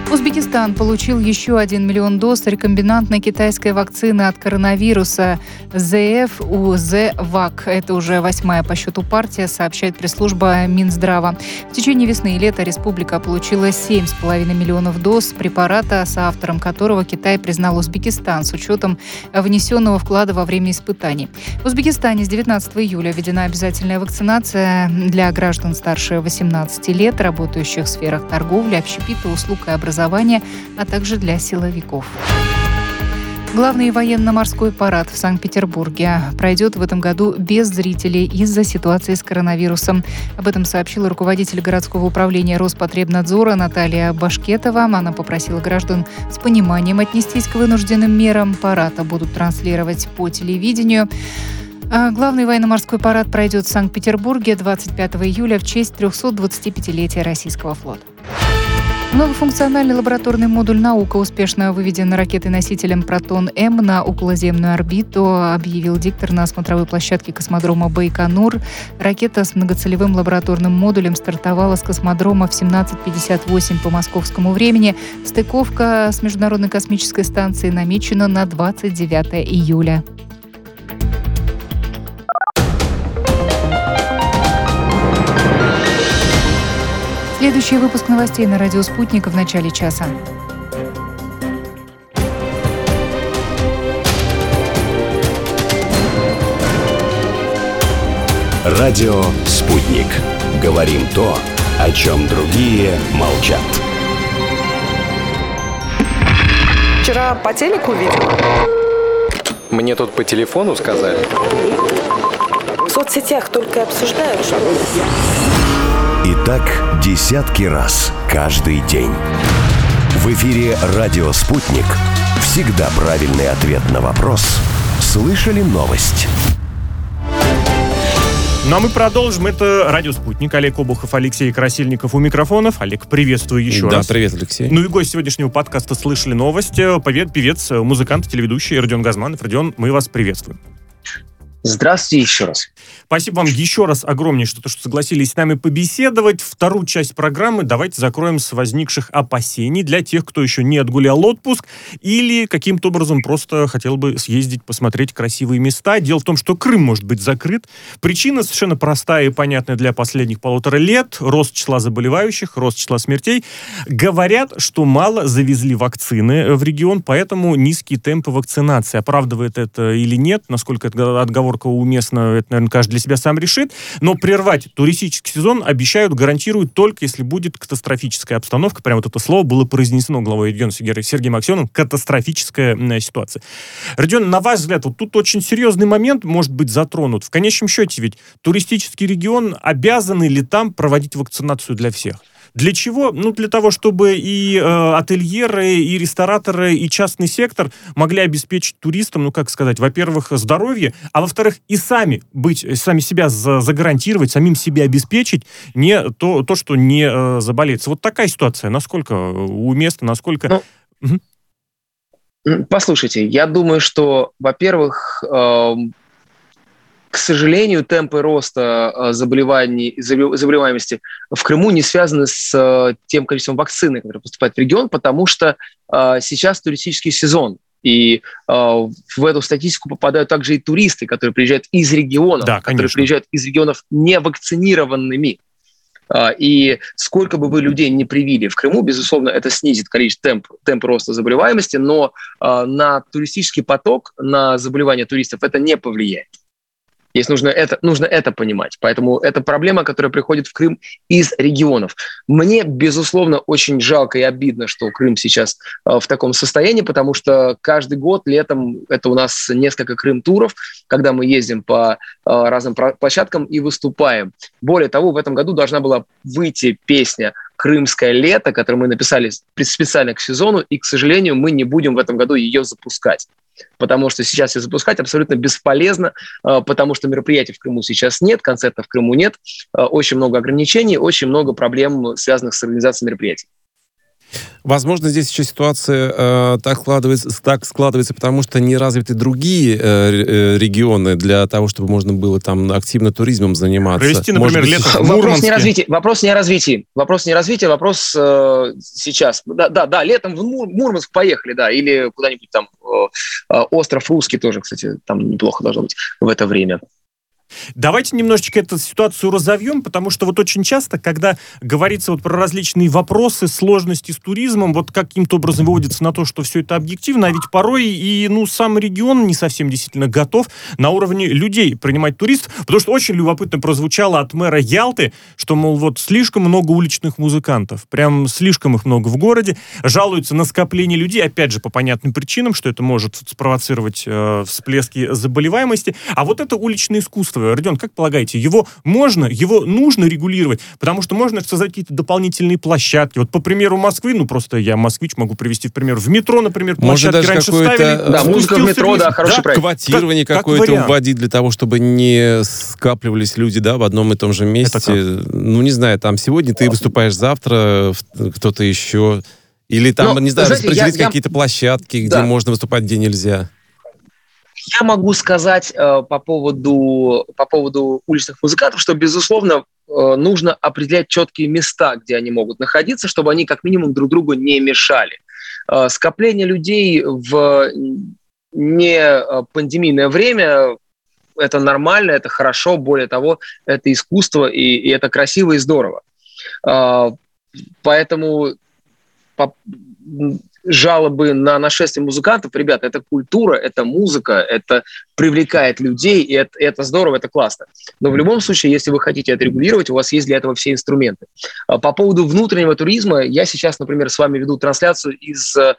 Узбекистан получил еще 1 миллион доз рекомбинантной китайской вакцины от коронавируса ЗФ-УЗ-ВАК. Это уже восьмая по счету партия, сообщает пресс-служба Минздрава. В течение весны и лета республика получила 7,5 миллионов доз препарата, соавтором которого Китай признал Узбекистан с учетом внесенного вклада во время испытаний. В Узбекистане с 19 июля введена обязательная вакцинация для граждан старше 18 лет, работающих в сферах торговли, общепита, услуг и образования образования, а также для силовиков. Главный военно-морской парад в Санкт-Петербурге пройдет в этом году без зрителей из-за ситуации с коронавирусом. Об этом сообщила руководитель городского управления Роспотребнадзора Наталья Башкетова. Она попросила граждан с пониманием отнестись к вынужденным мерам. Парада будут транслировать по телевидению. А главный военно-морской парад пройдет в Санкт-Петербурге 25 июля в честь 325-летия российского флота. Многофункциональный лабораторный модуль «Наука» успешно выведен ракетой-носителем «Протон-М» на околоземную орбиту, объявил диктор на смотровой площадке космодрома Байконур. Ракета с многоцелевым лабораторным модулем стартовала с космодрома в 17.58 по московскому времени. Стыковка с Международной космической станцией намечена на 29 июля. Следующий выпуск новостей на радио «Спутник» в начале часа. Радио «Спутник». Говорим то, о чем другие молчат. Вчера по телеку видела. Мне тут по телефону сказали. В соцсетях только обсуждают, что... Так десятки раз каждый день. В эфире «Радио Спутник». Всегда правильный ответ на вопрос. Слышали новость? Ну а мы продолжим. Это «Радио Спутник». Олег Обухов, Алексей Красильников у микрофонов. Олег, приветствую еще да, раз. Да, привет, Алексей. Ну и гость сегодняшнего подкаста «Слышали новости». Повед, певец, музыкант, телеведущий Родион Газманов. Родион, мы вас приветствуем. Здравствуйте еще раз. Спасибо вам еще раз огромнейшее, что согласились с нами побеседовать. Вторую часть программы давайте закроем с возникших опасений для тех, кто еще не отгулял отпуск или каким-то образом просто хотел бы съездить, посмотреть красивые места. Дело в том, что Крым может быть закрыт. Причина совершенно простая и понятная для последних полутора лет. Рост числа заболевающих, рост числа смертей. Говорят, что мало завезли вакцины в регион, поэтому низкие темпы вакцинации. Оправдывает это или нет, насколько это отговор оговорка уместна, это, наверное, каждый для себя сам решит. Но прервать туристический сезон обещают, гарантируют только, если будет катастрофическая обстановка. Прямо вот это слово было произнесено главой региона Сергеем Аксеновым. Катастрофическая ситуация. Родион, на ваш взгляд, вот тут очень серьезный момент может быть затронут. В конечном счете ведь туристический регион обязаны ли там проводить вакцинацию для всех? Для чего? Ну, для того, чтобы и э, ательеры, и рестораторы, и частный сектор могли обеспечить туристам, ну, как сказать, во-первых, здоровье, а во-вторых, и сами быть, сами себя за, загарантировать, самим себе обеспечить не то, то что не э, заболеется. Вот такая ситуация. Насколько уместна, насколько... Ну, угу. Послушайте, я думаю, что, во-первых, э, к сожалению, темпы роста э, заболеваний, заболеваемости в Крыму не связаны с э, тем количеством вакцины, которые поступают в регион, потому что э, сейчас туристический сезон. И в эту статистику попадают также и туристы, которые приезжают из регионов, да, которые приезжают из регионов невакцинированными. И сколько бы вы людей не привили в Крыму, безусловно, это снизит количество темп, темп роста заболеваемости, но на туристический поток, на заболевания туристов это не повлияет. Есть нужно это, нужно это понимать. Поэтому это проблема, которая приходит в Крым из регионов. Мне, безусловно, очень жалко и обидно, что Крым сейчас э, в таком состоянии, потому что каждый год летом это у нас несколько Крым-туров, когда мы ездим по э, разным площадкам и выступаем. Более того, в этом году должна была выйти песня «Крымское лето», которую мы написали специально к сезону, и, к сожалению, мы не будем в этом году ее запускать потому что сейчас ее запускать абсолютно бесполезно, э, потому что мероприятий в Крыму сейчас нет, концертов в Крыму нет, э, очень много ограничений, очень много проблем, связанных с организацией мероприятий. Возможно, здесь еще ситуация э, так, складывается, так складывается, потому что не развиты другие э, э, регионы для того, чтобы можно было там активно туризмом заниматься. Провести, например, Может, лето в вопрос не, развития, вопрос не о развитии. Вопрос не о развитии, вопрос э, сейчас. Да, да, да, летом в Мур, Мурманск поехали, да, или куда-нибудь там э, э остров Русский тоже, кстати, там неплохо должно быть в это время. Давайте немножечко эту ситуацию разовьем, потому что вот очень часто, когда говорится вот про различные вопросы, сложности с туризмом, вот каким-то образом выводится на то, что все это объективно, а ведь порой и, ну, сам регион не совсем действительно готов на уровне людей принимать туристов, потому что очень любопытно прозвучало от мэра Ялты, что, мол, вот слишком много уличных музыкантов, прям слишком их много в городе, жалуются на скопление людей, опять же, по понятным причинам, что это может спровоцировать э, всплески заболеваемости, а вот это уличное искусство искусство, Родион, как полагаете, его можно, его нужно регулировать? Потому что можно создать какие-то дополнительные площадки. Вот по примеру Москвы, ну просто я москвич, могу привести в пример. В метро, например, площадки даже раньше ставили. Да, музыка в метро, да, хороший да? проект. Квотирование как, какое-то как вводить для того, чтобы не скапливались люди, да, в одном и том же месте. Ну, не знаю, там сегодня ты выступаешь, завтра кто-то еще... Или там, Но, не знаю, знаете, распределить какие-то площадки, где да. можно выступать, где нельзя. Я могу сказать э, по, поводу, по поводу уличных музыкантов, что, безусловно, э, нужно определять четкие места, где они могут находиться, чтобы они как минимум друг другу не мешали. Э, скопление людей в не э, пандемийное время это нормально, это хорошо, более того, это искусство, и, и это красиво и здорово. Э, поэтому жалобы на нашествие музыкантов, ребята, это культура, это музыка, это привлекает людей, и это, это здорово, это классно. Но в любом случае, если вы хотите это регулировать, у вас есть для этого все инструменты. А по поводу внутреннего туризма, я сейчас, например, с вами веду трансляцию из э,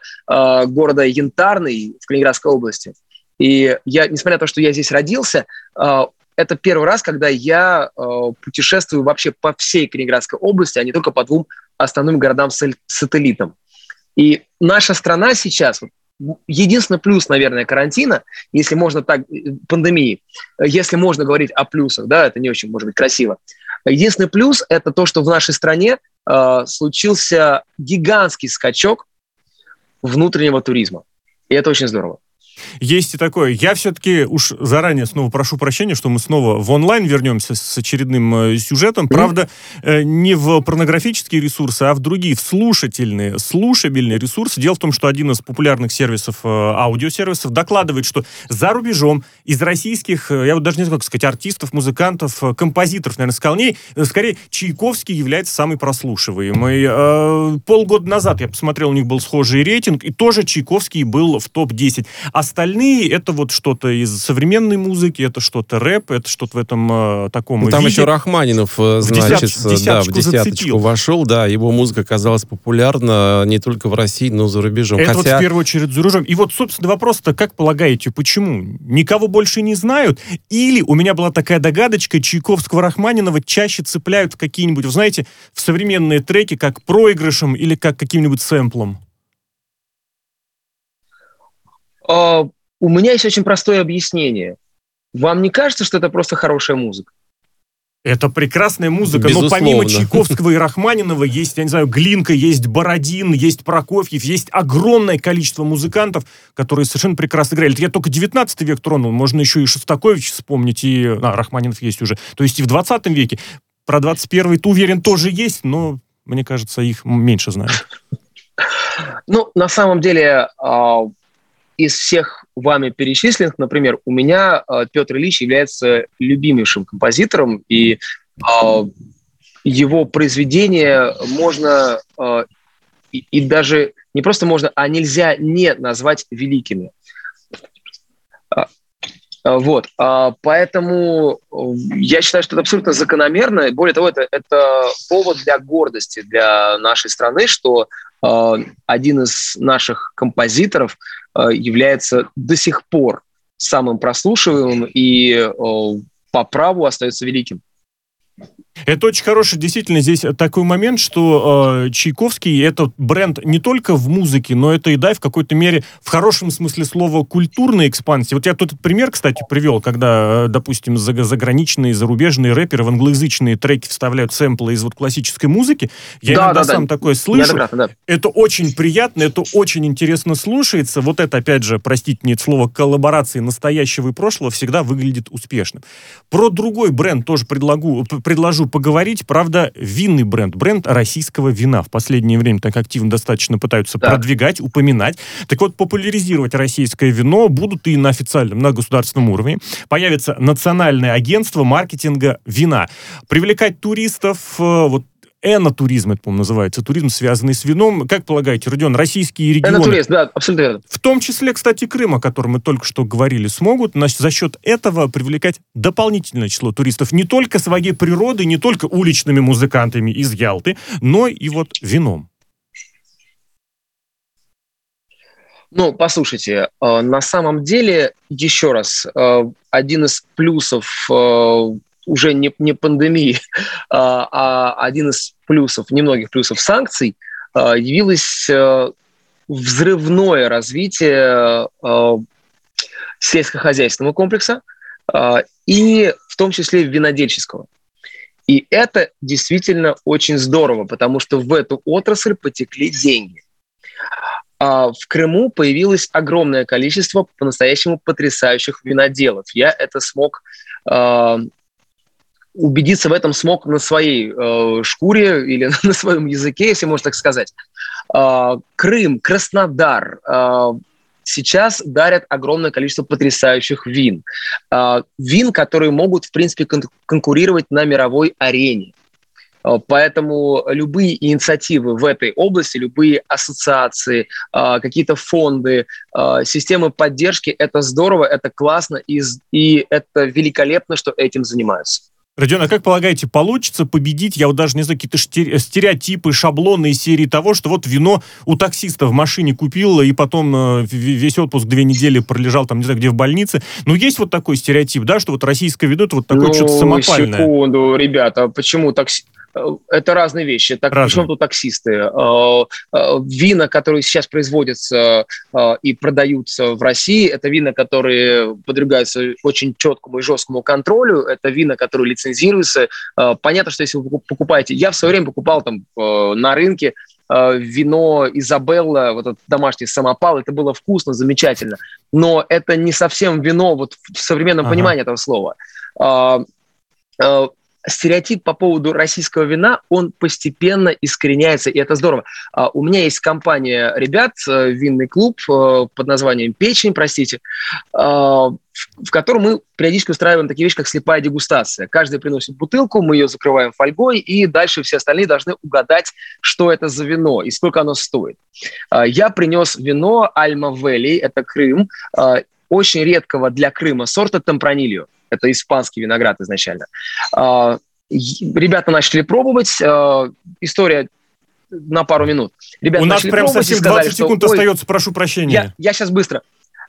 города Янтарный в Калининградской области. И я, несмотря на то, что я здесь родился, э, это первый раз, когда я э, путешествую вообще по всей Калининградской области, а не только по двум основным городам-сателлитам. И наша страна сейчас, единственный плюс, наверное, карантина, если можно так, э, пандемии, если можно говорить о плюсах, да, это не очень, может быть, красиво. Единственный плюс – это то, что в нашей стране э, случился гигантский скачок внутреннего туризма. И это очень здорово. Есть и такое. Я все-таки уж заранее снова прошу прощения, что мы снова в онлайн вернемся с очередным э, сюжетом. Правда, э, не в порнографические ресурсы, а в другие, в слушательные, слушабельные ресурсы. Дело в том, что один из популярных сервисов, э, аудиосервисов, докладывает, что за рубежом из российских, я вот даже не знаю, как сказать, артистов, музыкантов, композиторов, наверное, сказал, не, э, скорее, Чайковский является самый прослушиваемый. Полгода назад я посмотрел, у них был схожий рейтинг, и тоже Чайковский был в топ-10. А Остальные это вот что-то из современной музыки, это что-то рэп, это что-то в этом э, таком ну, Там виде. еще Рахманинов, э, значит, в десяточку, да, в десяточку зацепил. вошел, да, его музыка оказалась популярна не только в России, но и за рубежом. Это Хотя... вот в первую очередь за рубежом. И вот, собственно, вопрос-то, как полагаете, почему? Никого больше не знают? Или у меня была такая догадочка, Чайковского Рахманинова чаще цепляют в какие-нибудь, вы знаете, в современные треки, как проигрышем или как каким-нибудь сэмплом? Uh, у меня есть очень простое объяснение. Вам не кажется, что это просто хорошая музыка? Это прекрасная музыка, Безусловно. но помимо Чайковского и Рахманинова есть, я не знаю, Глинка, есть Бородин, есть Прокофьев, есть огромное количество музыкантов, которые совершенно прекрасно играли. Это я только 19 век тронул, можно еще и Шостакович вспомнить, и а, Рахманинов есть уже. То есть и в 20 веке. Про 21 ты уверен, тоже есть, но, мне кажется, их меньше знают. Ну, на самом деле, а, из всех вами перечисленных, например, у меня э, Петр Ильич является любимейшим композитором, и э, его произведение можно э, и, и даже не просто можно, а нельзя не назвать великими. Вот, поэтому я считаю, что это абсолютно закономерно. Более того, это, это повод для гордости для нашей страны, что один из наших композиторов Э, является до сих пор самым прослушиваемым и э, по праву остается великим. Это очень хороший, действительно, здесь такой момент, что э, Чайковский это бренд не только в музыке, но это и, да, в какой-то мере, в хорошем смысле слова, культурной экспансии. Вот я тот пример, кстати, привел, когда, э, допустим, заграничные, зарубежные рэперы в англоязычные треки вставляют сэмплы из вот классической музыки. Я да, иногда да, сам да. такое слышу. Да. Это очень приятно, это очень интересно слушается. Вот это, опять же, простите мне это слово, коллаборации настоящего и прошлого всегда выглядит успешным. Про другой бренд тоже предлагу, предложу поговорить. Правда, винный бренд, бренд российского вина. В последнее время так активно достаточно пытаются да. продвигать, упоминать. Так вот, популяризировать российское вино будут и на официальном, на государственном уровне. Появится национальное агентство маркетинга вина. Привлекать туристов, э, вот энотуризм, это, по-моему, называется, туризм, связанный с вином. Как полагаете, Родион, российские регионы... Энотуризм, да, абсолютно верно. В том числе, кстати, Крым, о котором мы только что говорили, смогут значит, за счет этого привлекать дополнительное число туристов не только своей природой, не только уличными музыкантами из Ялты, но и вот вином. Ну, послушайте, э, на самом деле, еще раз, э, один из плюсов э, уже не, не пандемии, а, а один из плюсов, немногих плюсов санкций, а, явилось а, взрывное развитие а, сельскохозяйственного комплекса а, и в том числе винодельческого. И это действительно очень здорово, потому что в эту отрасль потекли деньги. А в Крыму появилось огромное количество по-настоящему потрясающих виноделов. Я это смог убедиться в этом смог на своей э, шкуре или на своем языке, если можно так сказать. Э, Крым, Краснодар э, сейчас дарят огромное количество потрясающих вин. Э, вин, которые могут, в принципе, кон- конкурировать на мировой арене. Э, поэтому любые инициативы в этой области, любые ассоциации, э, какие-то фонды, э, системы поддержки – это здорово, это классно, и, и это великолепно, что этим занимаются. Родион, а как полагаете, получится победить, я вот даже не знаю, какие-то стереотипы, шаблоны из серии того, что вот вино у таксиста в машине купил, и потом э, весь отпуск две недели пролежал там, не знаю, где в больнице. Ну, есть вот такой стереотип, да, что вот российское вино это вот такое ну, что-то самопальное. секунду, ребята, почему такси это разные вещи. Так, разные. причем тут таксисты? Э, э, вина, которые сейчас производятся э, и продаются в России, это вина, которые подвергаются очень четкому и жесткому контролю, это вина, которые лицензируются. Понятно, что если вы покупаете... Я в свое время покупал там на рынке вино Изабелла, вот этот домашний самопал, это было вкусно, замечательно. Но это не совсем вино вот в современном ага. понимании этого слова. Стереотип по поводу российского вина, он постепенно искореняется, и это здорово. А, у меня есть компания ребят, э, винный клуб э, под названием «Печень», простите, а, в котором мы периодически устраиваем такие вещи, как слепая дегустация. Каждый приносит бутылку, мы ее закрываем фольгой, и дальше все остальные должны угадать, что это за вино и сколько оно стоит. А, я принес вино Альма Вэлли, это Крым, очень редкого для Крыма сорта Темпранильо. Это испанский виноград изначально. А, ребята начали пробовать. А, история на пару минут. Ребята У нас прям совсем 20 секунд что, остается, прошу прощения. Я, я сейчас быстро.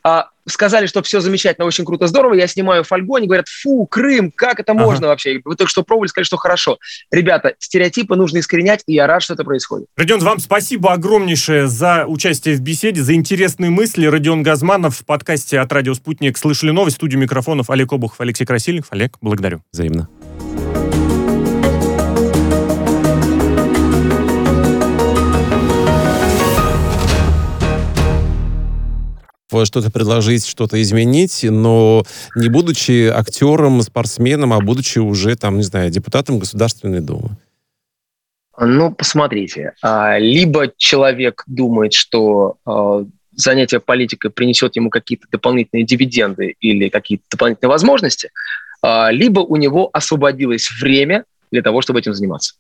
А, сказали, что все замечательно, очень круто, здорово. Я снимаю фольгу, они говорят, фу, Крым, как это можно ага. вообще? Вы только что пробовали, сказали, что хорошо. Ребята, стереотипы нужно искоренять, и я рад, что это происходит. Родион, вам спасибо огромнейшее за участие в беседе, за интересные мысли. Родион Газманов в подкасте от «Радио Спутник» «Слышали новость». Студию микрофонов Олег Обухов, Алексей Красильников. Олег, благодарю. Взаимно. Что-то предложить, что-то изменить, но не будучи актером, спортсменом, а будучи уже, там, не знаю, депутатом Государственной Думы? Ну, посмотрите. А, либо человек думает, что а, занятие политикой принесет ему какие-то дополнительные дивиденды или какие-то дополнительные возможности, а, либо у него освободилось время для того, чтобы этим заниматься.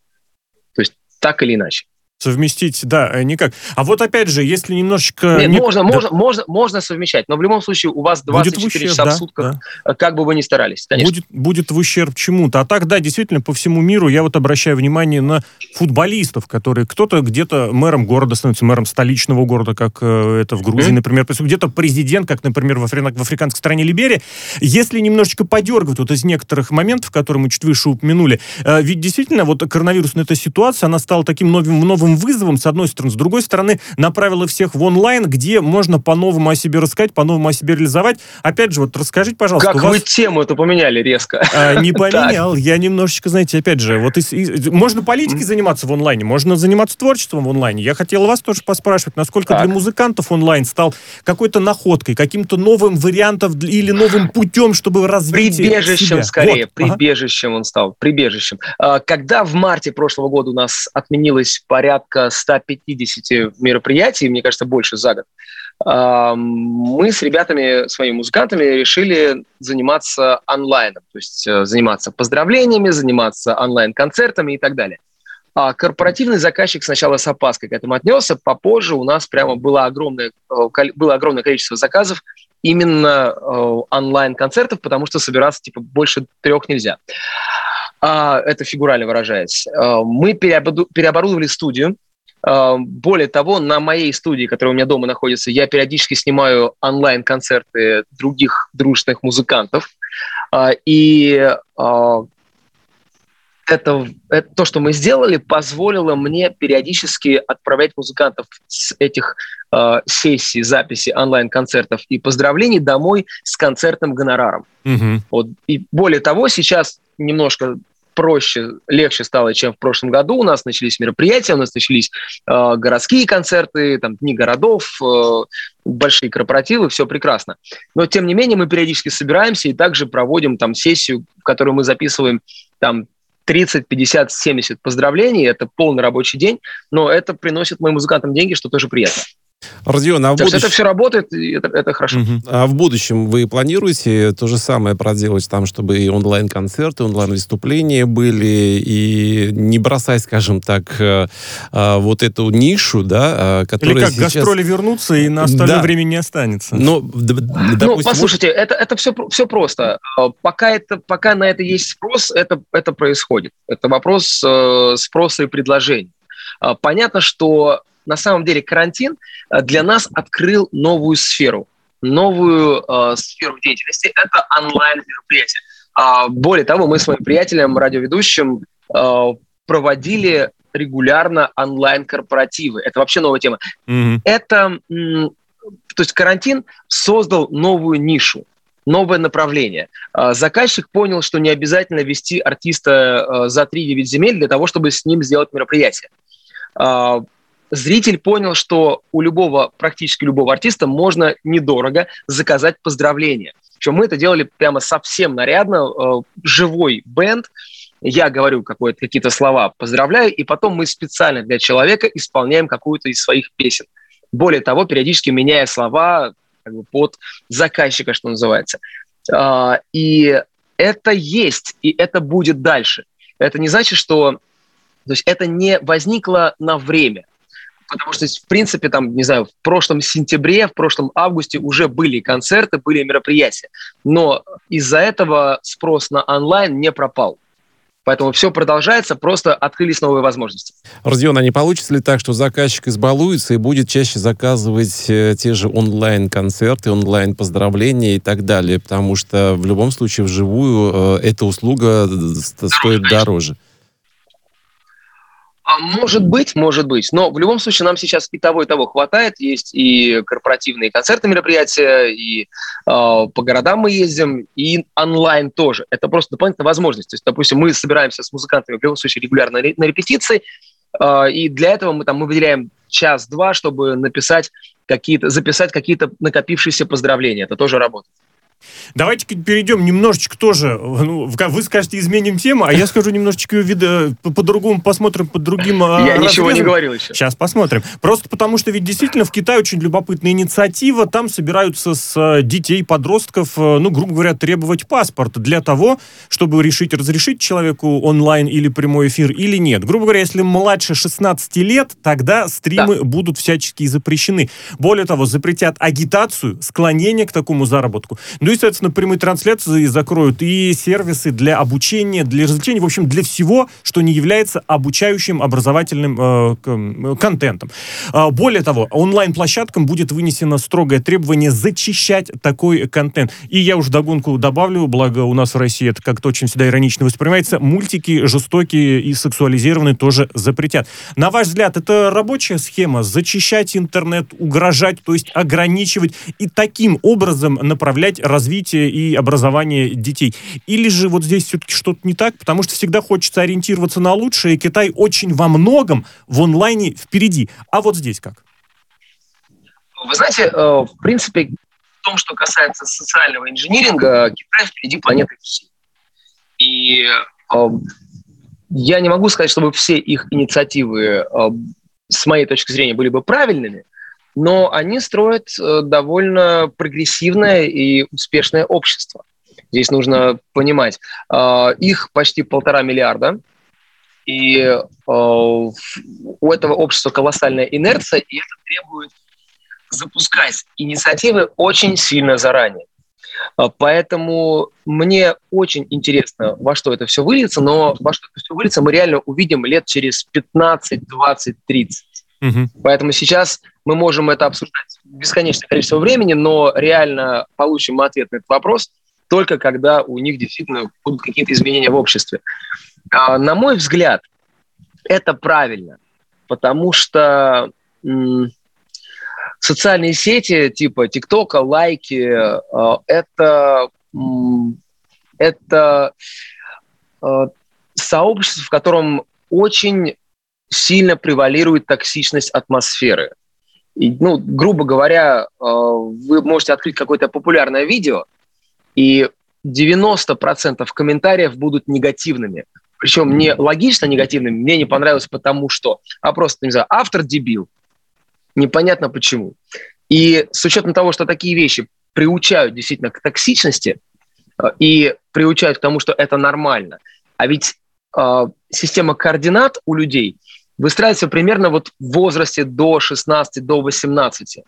То есть так или иначе совместить, да, э, никак. А вот опять же, если немножечко... Нет, не... можно, да. можно, можно, можно совмещать, но в любом случае у вас 24 ущерб, часа да, в сутках, да. Э, как бы вы ни старались, конечно. Будет, будет в ущерб чему-то. А так, да, действительно, по всему миру я вот обращаю внимание на футболистов, которые кто-то где-то мэром города становится, мэром столичного города, как э, это в Грузии, mm-hmm. например, где-то президент, как, например, в, афри... в африканской стране Либерия. Если немножечко подергивать вот из некоторых моментов, которые мы чуть выше упомянули, ведь действительно вот коронавирусная эта ситуация, она стала таким новым, новым новым вызовом, с одной стороны. С другой стороны, направила всех в онлайн, где можно по-новому о себе рассказать, по-новому о себе реализовать. Опять же, вот расскажите, пожалуйста. Как вас... вы тему это поменяли резко? А, не поменял. Я немножечко, знаете, опять же, вот из, из, можно политикой заниматься в онлайне, можно заниматься творчеством в онлайне. Я хотел вас тоже поспрашивать, насколько так. для музыкантов онлайн стал какой-то находкой, каким-то новым вариантом или новым путем, чтобы развить Прибежищем себя. скорее, вот. прибежищем ага. он стал, прибежищем. А, когда в марте прошлого года у нас отменилось порядок порядка 150 мероприятий, мне кажется, больше за год, мы с ребятами, своими музыкантами решили заниматься онлайном, то есть э, заниматься поздравлениями, заниматься онлайн-концертами и так далее. А корпоративный заказчик сначала с опаской к этому отнесся, попозже у нас прямо было огромное, э, было огромное количество заказов именно э, онлайн-концертов, потому что собираться типа больше трех нельзя. А, это фигурально выражаясь. А, мы переоборудовали студию. А, более того, на моей студии, которая у меня дома находится, я периодически снимаю онлайн-концерты других дружных музыкантов. И это, это то, что мы сделали, позволило мне периодически отправлять музыкантов с этих э, сессий, записи онлайн-концертов и поздравлений домой с концертным гонораром. Угу. Вот. И более того, сейчас немножко проще, легче стало, чем в прошлом году. У нас начались мероприятия, у нас начались э, городские концерты, там, дни городов, э, большие корпоративы, все прекрасно. Но, тем не менее, мы периодически собираемся и также проводим там сессию, в которой мы записываем там 30, 50, 70 поздравлений. Это полный рабочий день, но это приносит моим музыкантам деньги, что тоже приятно. Родион, а в будущем... это все работает, и это, это хорошо. Угу. А в будущем вы планируете то же самое проделать там, чтобы и онлайн-концерты, онлайн-выступления были, и не бросать, скажем так, э, э, вот эту нишу, да, э, которая Или как, сейчас... гастроли вернутся, и на остальное да. время не останется. Но, ну, допустим, ну, послушайте, это, это все, все просто. Пока, это, пока на это есть спрос, это, это происходит. Это вопрос спроса и предложения. Понятно, что на самом деле карантин э, для нас открыл новую сферу, новую э, сферу деятельности. Это онлайн-мероприятие. А, более того, мы с моим приятелем, радиоведущим, э, проводили регулярно онлайн-корпоративы. Это вообще новая тема. Mm-hmm. Это, то есть карантин создал новую нишу новое направление. А, заказчик понял, что не обязательно вести артиста э, за 3-9 земель для того, чтобы с ним сделать мероприятие. Зритель понял, что у любого, практически любого артиста можно недорого заказать поздравления. Причем мы это делали прямо совсем нарядно, э, живой бенд, я говорю какие-то слова, поздравляю, и потом мы специально для человека исполняем какую-то из своих песен. Более того, периодически меняя слова как бы, под заказчика, что называется. А, и это есть, и это будет дальше. Это не значит, что... То есть это не возникло на время. Потому что, в принципе, там, не знаю, в прошлом сентябре, в прошлом августе уже были концерты, были мероприятия. Но из-за этого спрос на онлайн не пропал. Поэтому все продолжается, просто открылись новые возможности. Родион, а не получится ли так, что заказчик избалуется и будет чаще заказывать э, те же онлайн-концерты, онлайн-поздравления и так далее? Потому что в любом случае вживую э, эта услуга стоит дороже. А может быть, может быть. Но в любом случае нам сейчас и того, и того хватает. Есть и корпоративные концерты, мероприятия, и э, по городам мы ездим, и онлайн тоже. Это просто дополнительная возможность. То есть, допустим, мы собираемся с музыкантами в любом случае регулярно на репетиции, э, и для этого мы там мы выделяем час-два, чтобы написать какие-то, записать какие-то накопившиеся поздравления. Это тоже работает. Давайте перейдем немножечко тоже, ну, вы скажете, изменим тему, а я скажу немножечко вида, по-другому посмотрим, под другим а, Я разрезом. ничего не говорил еще. Сейчас посмотрим. Просто потому, что ведь действительно в Китае очень любопытная инициатива, там собираются с а, детей, подростков, а, ну, грубо говоря, требовать паспорт для того, чтобы решить, разрешить человеку онлайн или прямой эфир или нет. Грубо говоря, если младше 16 лет, тогда стримы да. будут всячески запрещены. Более того, запретят агитацию, склонение к такому заработку. Ну и, соответственно, прямые трансляции закроют и сервисы для обучения, для развлечения, в общем, для всего, что не является обучающим образовательным э, контентом. Э, более того, онлайн-площадкам будет вынесено строгое требование зачищать такой контент. И я уже догонку добавлю, благо у нас в России это как-то очень всегда иронично воспринимается, мультики жестокие и сексуализированные тоже запретят. На ваш взгляд, это рабочая схема зачищать интернет, угрожать, то есть ограничивать и таким образом направлять развитие развития и образования детей. Или же вот здесь все-таки что-то не так, потому что всегда хочется ориентироваться на лучшее, и Китай очень во многом в онлайне впереди. А вот здесь как? Вы знаете, э, в принципе, в том, что касается социального инжиниринга, Китай впереди планеты всей. И э, я не могу сказать, чтобы все их инициативы, э, с моей точки зрения, были бы правильными, но они строят э, довольно прогрессивное и успешное общество. Здесь нужно понимать, э, их почти полтора миллиарда, и э, у этого общества колоссальная инерция, и это требует запускать инициативы очень сильно заранее. Поэтому мне очень интересно, во что это все выльется, но во что это все выльется, мы реально увидим лет через 15, 20, 30. Угу. Поэтому сейчас мы можем это обсуждать бесконечное количество времени, но реально получим мы ответ на этот вопрос только когда у них действительно будут какие-то изменения в обществе. А, на мой взгляд, это правильно, потому что м- социальные сети типа ТикТока, лайки, э, это, м- это э, сообщество, в котором очень сильно превалирует токсичность атмосферы. И, ну, грубо говоря, э, вы можете открыть какое-то популярное видео, и 90% комментариев будут негативными. Причем не логично негативными, мне не понравилось потому что, а просто, не знаю, автор дебил. Непонятно почему. И с учетом того, что такие вещи приучают действительно к токсичности э, и приучают к тому, что это нормально. А ведь э, система координат у людей – выстраивается примерно вот в возрасте до 16, до 18.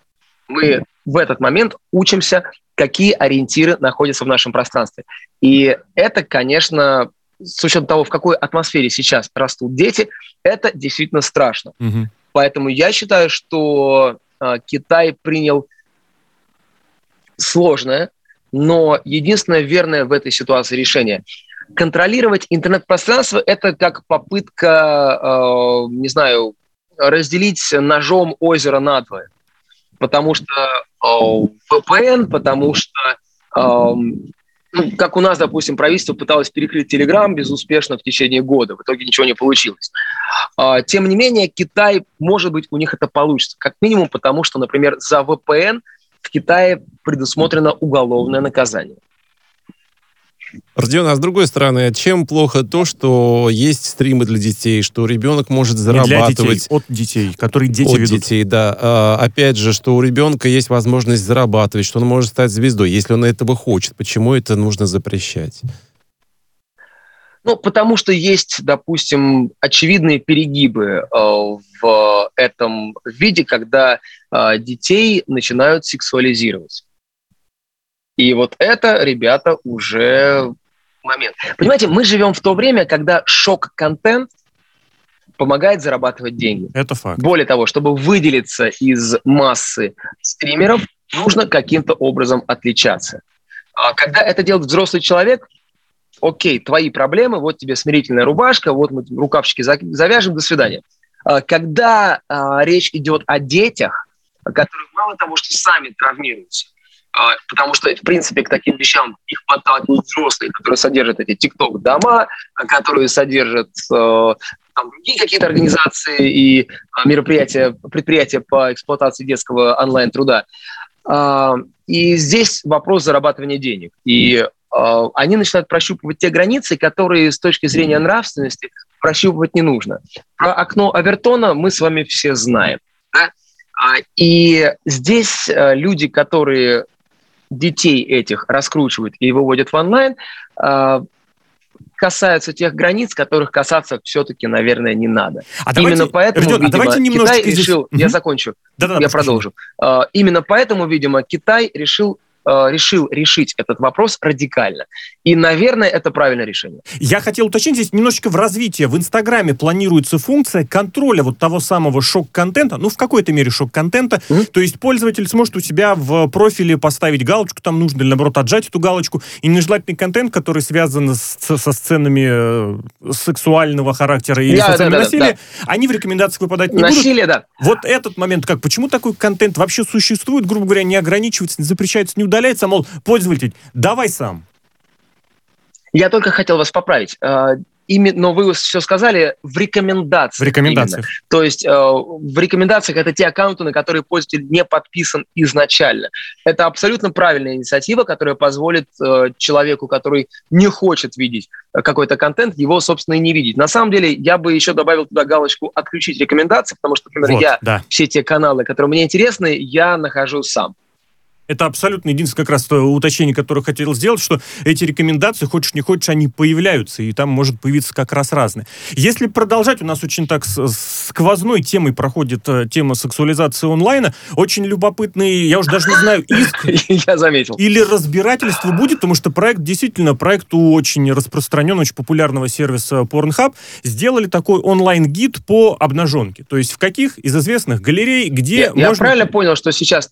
Мы в этот момент учимся, какие ориентиры находятся в нашем пространстве. И это, конечно, с учетом того, в какой атмосфере сейчас растут дети, это действительно страшно. Угу. Поэтому я считаю, что э, Китай принял сложное, но единственное верное в этой ситуации решение – контролировать интернет-пространство – это как попытка, э, не знаю, разделить ножом озеро надвое. Потому что э, VPN, потому что э, ну, как у нас, допустим, правительство пыталось перекрыть Телеграм безуспешно в течение года. В итоге ничего не получилось. А, тем не менее, Китай, может быть, у них это получится. Как минимум потому, что, например, за VPN в Китае предусмотрено уголовное наказание. Родион, а с другой стороны, чем плохо то, что есть стримы для детей, что ребенок может зарабатывать... Не для детей, от детей, которые дети от ведут. детей, да. А, опять же, что у ребенка есть возможность зарабатывать, что он может стать звездой, если он этого хочет. Почему это нужно запрещать? Ну, потому что есть, допустим, очевидные перегибы э, в этом виде, когда э, детей начинают сексуализировать. И вот это, ребята, уже момент. Понимаете, мы живем в то время, когда шок-контент помогает зарабатывать деньги. Это факт. Более того, чтобы выделиться из массы стримеров, нужно каким-то образом отличаться. А когда это делает взрослый человек, окей, твои проблемы, вот тебе смирительная рубашка, вот мы рукавчики завяжем, до свидания. А когда а, речь идет о детях, которые мало того, что сами травмируются, потому что, в принципе, к таким вещам их подталкивают взрослые, которые содержат эти тикток-дома, которые содержат э, там, другие какие-то организации и а, мероприятия, предприятия по эксплуатации детского онлайн-труда. А, и здесь вопрос зарабатывания денег. И они начинают прощупывать те границы, которые с точки зрения нравственности прощупывать не нужно. Про окно Авертона мы с вами все знаем. Да? И здесь э, люди, которые детей этих раскручивают и выводят в онлайн, а, касаются тех границ, которых касаться все-таки, наверное, не надо. А Именно давайте, поэтому, Родион, видимо, а давайте Китай решил... Здесь... Я закончу, да -да, я продолжу. Uh, именно поэтому, видимо, Китай решил решил решить этот вопрос радикально. И, наверное, это правильное решение. Я хотел уточнить здесь немножечко в развитии. В Инстаграме планируется функция контроля вот того самого шок-контента, ну, в какой-то мере шок-контента. Mm-hmm. То есть пользователь сможет у себя в профиле поставить галочку, там нужно или, наоборот, отжать эту галочку, и нежелательный контент, который связан с, со сценами э, сексуального характера или да, социального да, насилия, да, да. они в рекомендациях выпадать не Насилие, будут. да. Вот этот момент как? Почему такой контент вообще существует, грубо говоря, не ограничивается, не запрещается, не удаляется, мол, пользователь, давай сам. Я только хотел вас поправить. А, ими, но вы все сказали в рекомендациях. В рекомендациях. Именно. То есть э, в рекомендациях это те аккаунты, на которые пользователь не подписан изначально. Это абсолютно правильная инициатива, которая позволит э, человеку, который не хочет видеть какой-то контент, его, собственно, и не видеть. На самом деле, я бы еще добавил туда галочку «отключить рекомендации», потому что, например, вот, я да. все те каналы, которые мне интересны, я нахожу сам. Это абсолютно единственное как раз то уточнение, которое хотел сделать, что эти рекомендации, хочешь не хочешь, они появляются, и там может появиться как раз разные. Если продолжать, у нас очень так сквозной темой проходит э, тема сексуализации онлайна, очень любопытный, я уже даже не знаю, иск я заметил. или разбирательство будет, потому что проект действительно, проект у очень распространенного, очень популярного сервиса Pornhub, сделали такой онлайн-гид по обнаженке. То есть в каких из известных галерей, где я, можно... Я правильно понял, что сейчас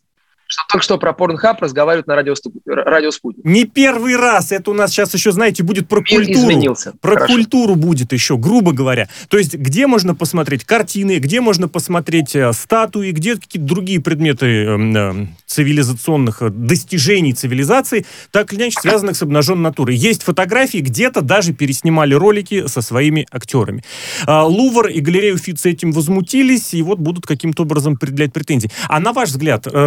что только что про Порнхаб разговаривают на радио, радио Спутник. Не первый раз. Это у нас сейчас еще, знаете, будет про Мир культуру. изменился. Про Хорошо. культуру будет еще, грубо говоря. То есть, где можно посмотреть картины, где можно посмотреть э, статуи, где какие-то другие предметы эм, э, цивилизационных э, достижений цивилизации, так или иначе связанных с обнаженной натурой. Есть фотографии, где-то даже переснимали ролики со своими актерами. Э, Лувр и галерея Уфит с этим возмутились, и вот будут каким-то образом предъявлять претензии. А на ваш взгляд, э,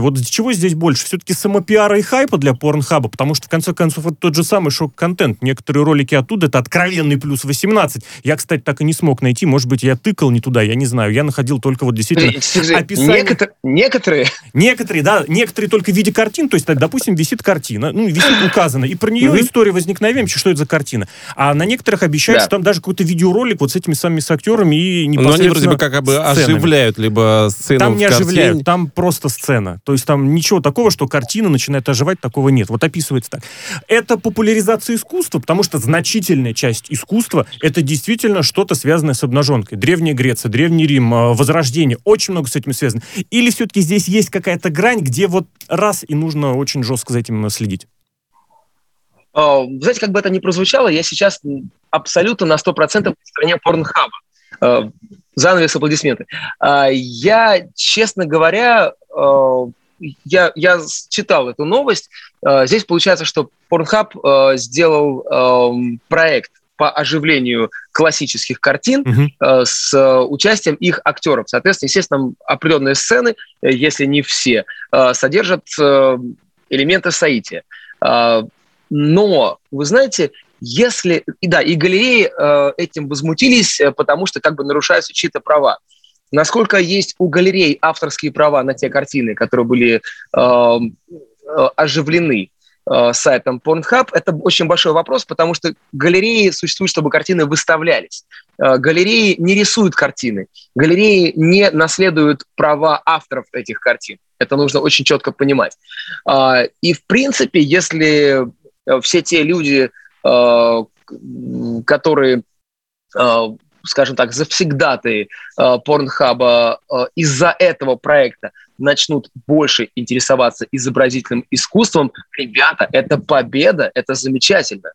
расскажите, вот чего здесь больше? Все-таки самопиара и хайпа для порнхаба, потому что, в конце концов, это тот же самый шок-контент. Некоторые ролики оттуда, это откровенный плюс 18. Я, кстати, так и не смог найти. Может быть, я тыкал не туда, я не знаю. Я находил только вот действительно описание. Некотор... Некоторые? Некоторые, да. Некоторые только в виде картин. То есть, допустим, висит картина, ну, висит указано, и про нее история возникновения, что это за картина. А на некоторых обещают, что там даже какой-то видеоролик вот с этими самыми с актерами и непосредственно Но они вроде бы как бы оживляют либо сцену Там не оживляют, там просто сцена. То есть там ничего такого, что картина начинает оживать, такого нет. Вот описывается так. Это популяризация искусства, потому что значительная часть искусства — это действительно что-то связанное с обнаженкой. Древняя Греция, Древний Рим, э, Возрождение, очень много с этим связано. Или все-таки здесь есть какая-то грань, где вот раз и нужно очень жестко за этим следить? А, знаете, как бы это ни прозвучало, я сейчас абсолютно на 100% в стране порнхаба. Занавес аплодисменты. А, я, честно говоря, я, я читал эту новость. Э, здесь получается, что Pornhub э, сделал э, проект по оживлению классических картин uh-huh. с участием их актеров. Соответственно, естественно, определенные сцены, если не все, содержат элементы соития. Но, вы знаете, если... И да, и галереи этим возмутились, потому что как бы нарушаются чьи-то права. Насколько есть у галерей авторские права на те картины, которые были э, оживлены э, сайтом Pornhub, это очень большой вопрос, потому что галереи существуют, чтобы картины выставлялись. Э, галереи не рисуют картины, галереи не наследуют права авторов этих картин. Это нужно очень четко понимать. Э, и, в принципе, если все те люди, э, которые э, скажем так, завсегдатые э, порнхаба э, из-за этого проекта начнут больше интересоваться изобразительным искусством, ребята, это победа, это замечательно.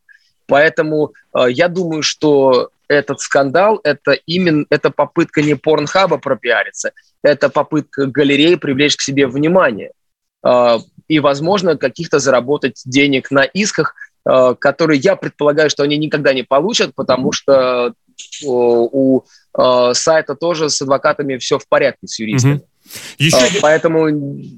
Поэтому э, я думаю, что этот скандал это именно это попытка не порнхаба пропиариться, это попытка галереи привлечь к себе внимание э, и, возможно, каких-то заработать денег на исках, э, которые я предполагаю, что они никогда не получат, потому что у э, сайта тоже с адвокатами все в порядке, с юристами. Угу. Еще... А, поэтому,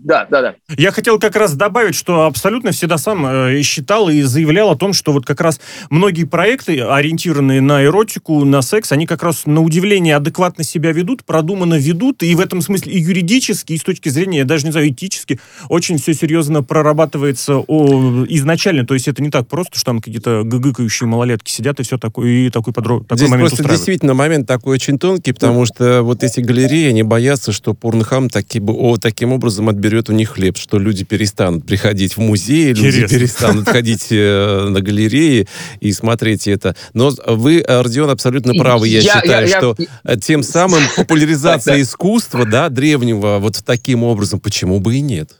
да, да, да. Я хотел как раз добавить, что абсолютно всегда сам э, считал и заявлял о том, что вот как раз многие проекты, ориентированные на эротику, на секс, они как раз на удивление адекватно себя ведут, продуманно ведут, и в этом смысле и юридически, и с точки зрения, я даже не знаю, этически, очень все серьезно прорабатывается о, изначально. То есть это не так просто, что там какие-то гыгыкающие малолетки сидят и все такое, и такой, подро... такой Здесь момент просто действительно момент такой очень тонкий, потому что вот эти галереи, они боятся, что порнохаб Хам таки, о, таким образом отберет у них хлеб, что люди перестанут приходить в музей, люди перестанут ходить э, на галереи и смотреть это. Но вы, Родион, абсолютно правы, я, я считаю, я, что я... тем самым популяризация искусства, да, древнего, вот таким образом, почему бы и нет?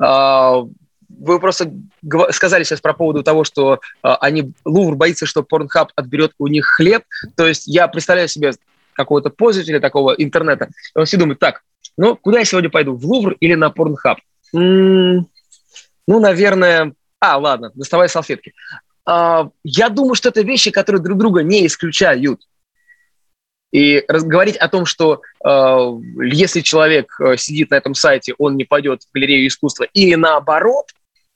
А, вы просто сказали сейчас про поводу того, что а, они Лувр боится, что Порнхаб отберет у них хлеб. То есть я представляю себе какого-то пользователя такого интернета, и он все думает, так, ну, куда я сегодня пойду, в Лувр или на Порнхаб? Ну, наверное... А, ладно, доставай салфетки. А, я думаю, что это вещи, которые друг друга не исключают. И говорить о том, что э, если человек э, сидит на этом сайте, он не пойдет в галерею искусства, или наоборот,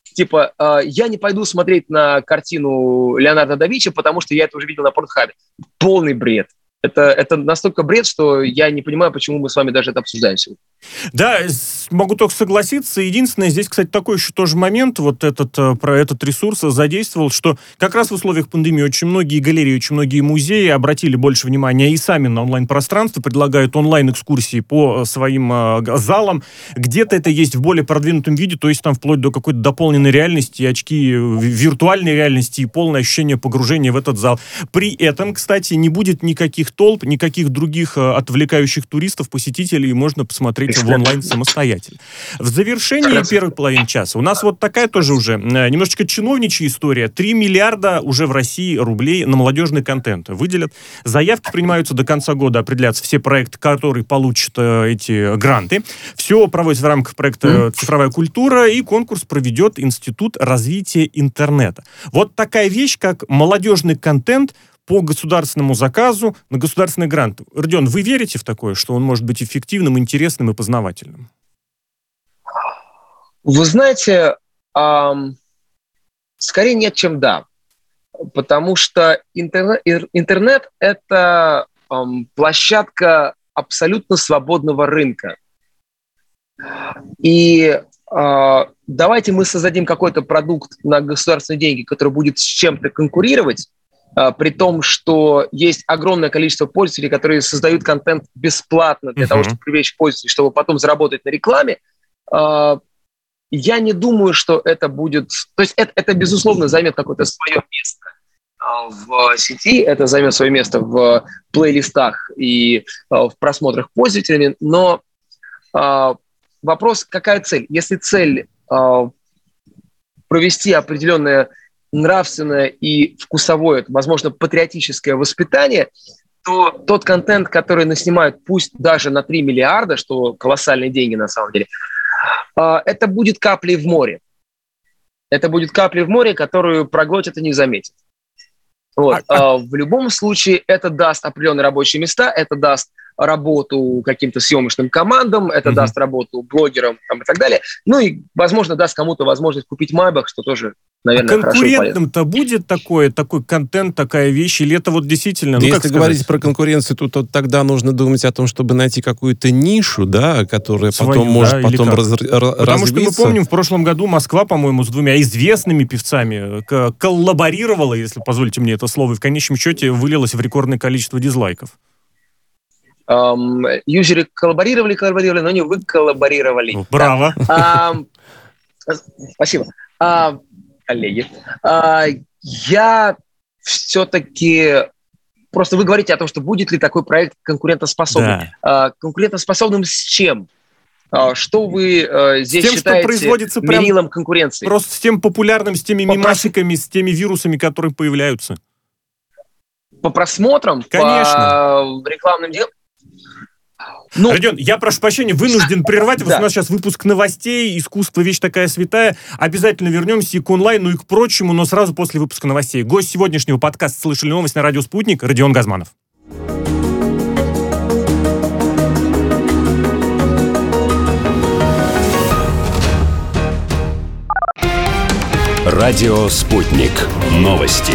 типа, э, я не пойду смотреть на картину Леонардо да Винчи, потому что я это уже видел на Портхабе. Полный бред это, это настолько бред, что я не понимаю, почему мы с вами даже это обсуждаем сегодня. Да, могу только согласиться. Единственное, здесь, кстати, такой еще тоже момент, вот этот, э, про этот ресурс задействовал, что как раз в условиях пандемии очень многие галереи, очень многие музеи обратили больше внимания и сами на онлайн-пространство, предлагают онлайн-экскурсии по э, своим э, залам. Где-то это есть в более продвинутом виде, то есть там вплоть до какой-то дополненной реальности, очки виртуальной реальности и полное ощущение погружения в этот зал. При этом, кстати, не будет никаких толп, никаких других э, отвлекающих туристов, посетителей можно посмотреть в онлайн самостоятельно. В завершении первой половины часа у нас вот такая тоже уже э, немножечко чиновничья история. 3 миллиарда уже в России рублей на молодежный контент выделят. Заявки принимаются до конца года, определяться все проекты, которые получат э, эти гранты. Все проводится в рамках проекта «Цифровая культура», и конкурс проведет Институт развития интернета. Вот такая вещь, как молодежный контент по государственному заказу на государственный грант. Родион, вы верите в такое, что он может быть эффективным, интересным и познавательным? Вы знаете, эм, скорее нет, чем да. Потому что интернет, интернет – это эм, площадка абсолютно свободного рынка. И э, давайте мы создадим какой-то продукт на государственные деньги, который будет с чем-то конкурировать, при том, что есть огромное количество пользователей, которые создают контент бесплатно для uh-huh. того, чтобы привлечь пользователей, чтобы потом заработать на рекламе, а, я не думаю, что это будет... То есть это, это безусловно, займет какое-то свое место а, в сети, это займет свое место в плейлистах и в просмотрах пользователями, но вопрос, какая цель? Если цель провести определенное нравственное и вкусовое, возможно, патриотическое воспитание, то тот контент, который наснимают, пусть даже на 3 миллиарда, что колоссальные деньги на самом деле, А, это будет каплей в море. Это будет каплей в море, которую проглотит и не заметит. Вот. А, а... В любом случае это даст определенные рабочие места, это даст работу каким-то съемочным командам, это mm-hmm. даст работу блогерам там, и так далее. Ну и, возможно, даст кому-то возможность купить Майбах, что тоже наверное, а конкурентным-то будет такое, такой контент, такая вещь, или это вот действительно... Ну, Если как говорить про конкуренцию, то, то тогда нужно думать о том, чтобы найти какую-то нишу, да, которая Свою, потом может да, потом раз, Потому развиться. что мы помним, в прошлом году Москва, по-моему, с двумя известными певцами коллаборировала, если позволите мне это слово, и в конечном счете вылилось в рекордное количество дизлайков. Um, юзеры коллаборировали, коллаборировали, но не вы коллаборировали. Браво. Да. Um, спасибо. Uh, коллеги. А, я все-таки просто вы говорите о том, что будет ли такой проект конкурентоспособным. Да. А, конкурентоспособным с чем? А, что вы э, здесь с тем, считаете что производится мерилом конкуренции? Просто с тем популярным, с теми мимасиками, с теми вирусами, которые появляются. По просмотрам, Конечно. по рекламным делам? Ну, Родион, я прошу прощения, вынужден прервать вас. Да. У нас сейчас выпуск новостей, искусство вещь такая святая. Обязательно вернемся и к онлайну, и к прочему, но сразу после выпуска новостей. Гость сегодняшнего подкаста «Слышали новость» на радио «Спутник» Родион Газманов. Радио «Спутник». Новости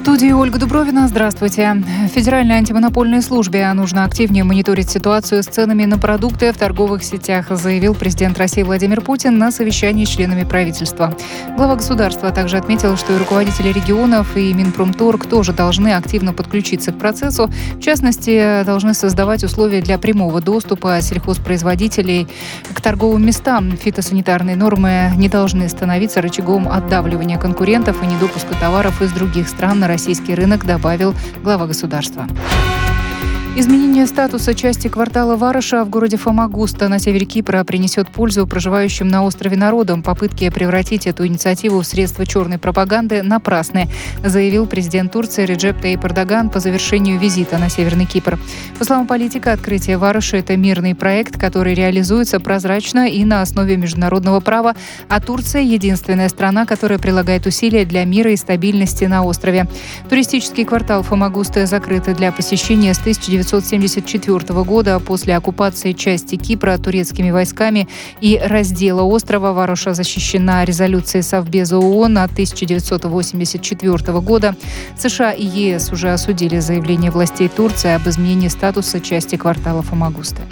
студии Ольга Дубровина. Здравствуйте. Федеральной антимонопольной службе нужно активнее мониторить ситуацию с ценами на продукты в торговых сетях, заявил президент России Владимир Путин на совещании с членами правительства. Глава государства также отметил, что и руководители регионов, и Минпромторг тоже должны активно подключиться к процессу. В частности, должны создавать условия для прямого доступа сельхозпроизводителей к торговым местам. Фитосанитарные нормы не должны становиться рычагом отдавливания конкурентов и недопуска товаров из других стран на российский рынок, добавил глава государства. Изменение статуса части квартала Варыша в городе Фомагуста на севере Кипра принесет пользу проживающим на острове народам. Попытки превратить эту инициативу в средство черной пропаганды напрасны, заявил президент Турции Реджеп Таyyip Эрдоган по завершению визита на Северный Кипр. По словам политика, открытие Варыша – это мирный проект, который реализуется прозрачно и на основе международного права, а Турция – единственная страна, которая прилагает усилия для мира и стабильности на острове. Туристический квартал Фомагуста закрыт для посещения с 1900 1974 года после оккупации части Кипра турецкими войсками и раздела острова Варуша защищена резолюцией Совбеза ООН от 1984 года. США и ЕС уже осудили заявление властей Турции об изменении статуса части квартала Фомагуста.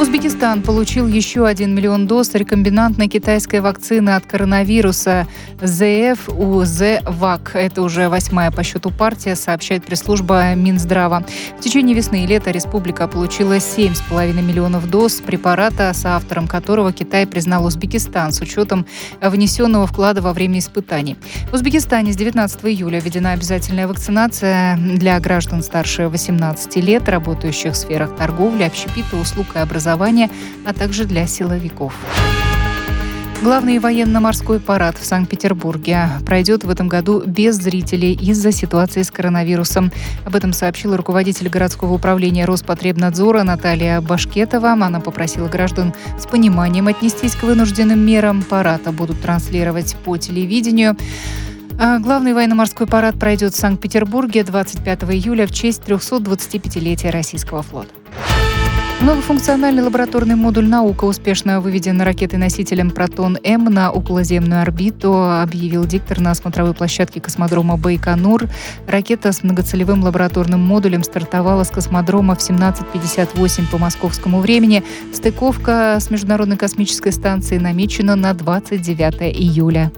Узбекистан получил еще 1 миллион доз рекомбинантной китайской вакцины от коронавируса УЗ-ВАК. Это уже восьмая по счету партия, сообщает пресс-служба Минздрава. В течение весны и лета республика получила 7,5 миллионов доз препарата, соавтором которого Китай признал Узбекистан с учетом внесенного вклада во время испытаний. В Узбекистане с 19 июля введена обязательная вакцинация для граждан старше 18 лет, работающих в сферах торговли, общепита, услуг и образования образования, а также для силовиков. Главный военно-морской парад в Санкт-Петербурге пройдет в этом году без зрителей из-за ситуации с коронавирусом. Об этом сообщила руководитель городского управления Роспотребнадзора Наталья Башкетова. Она попросила граждан с пониманием отнестись к вынужденным мерам. Парада будут транслировать по телевидению. А главный военно-морской парад пройдет в Санкт-Петербурге 25 июля в честь 325-летия российского флота. Многофункциональный лабораторный модуль «Наука» успешно выведен ракетой-носителем «Протон-М» на околоземную орбиту, объявил диктор на смотровой площадке космодрома Байконур. Ракета с многоцелевым лабораторным модулем стартовала с космодрома в 17.58 по московскому времени. Стыковка с Международной космической станцией намечена на 29 июля.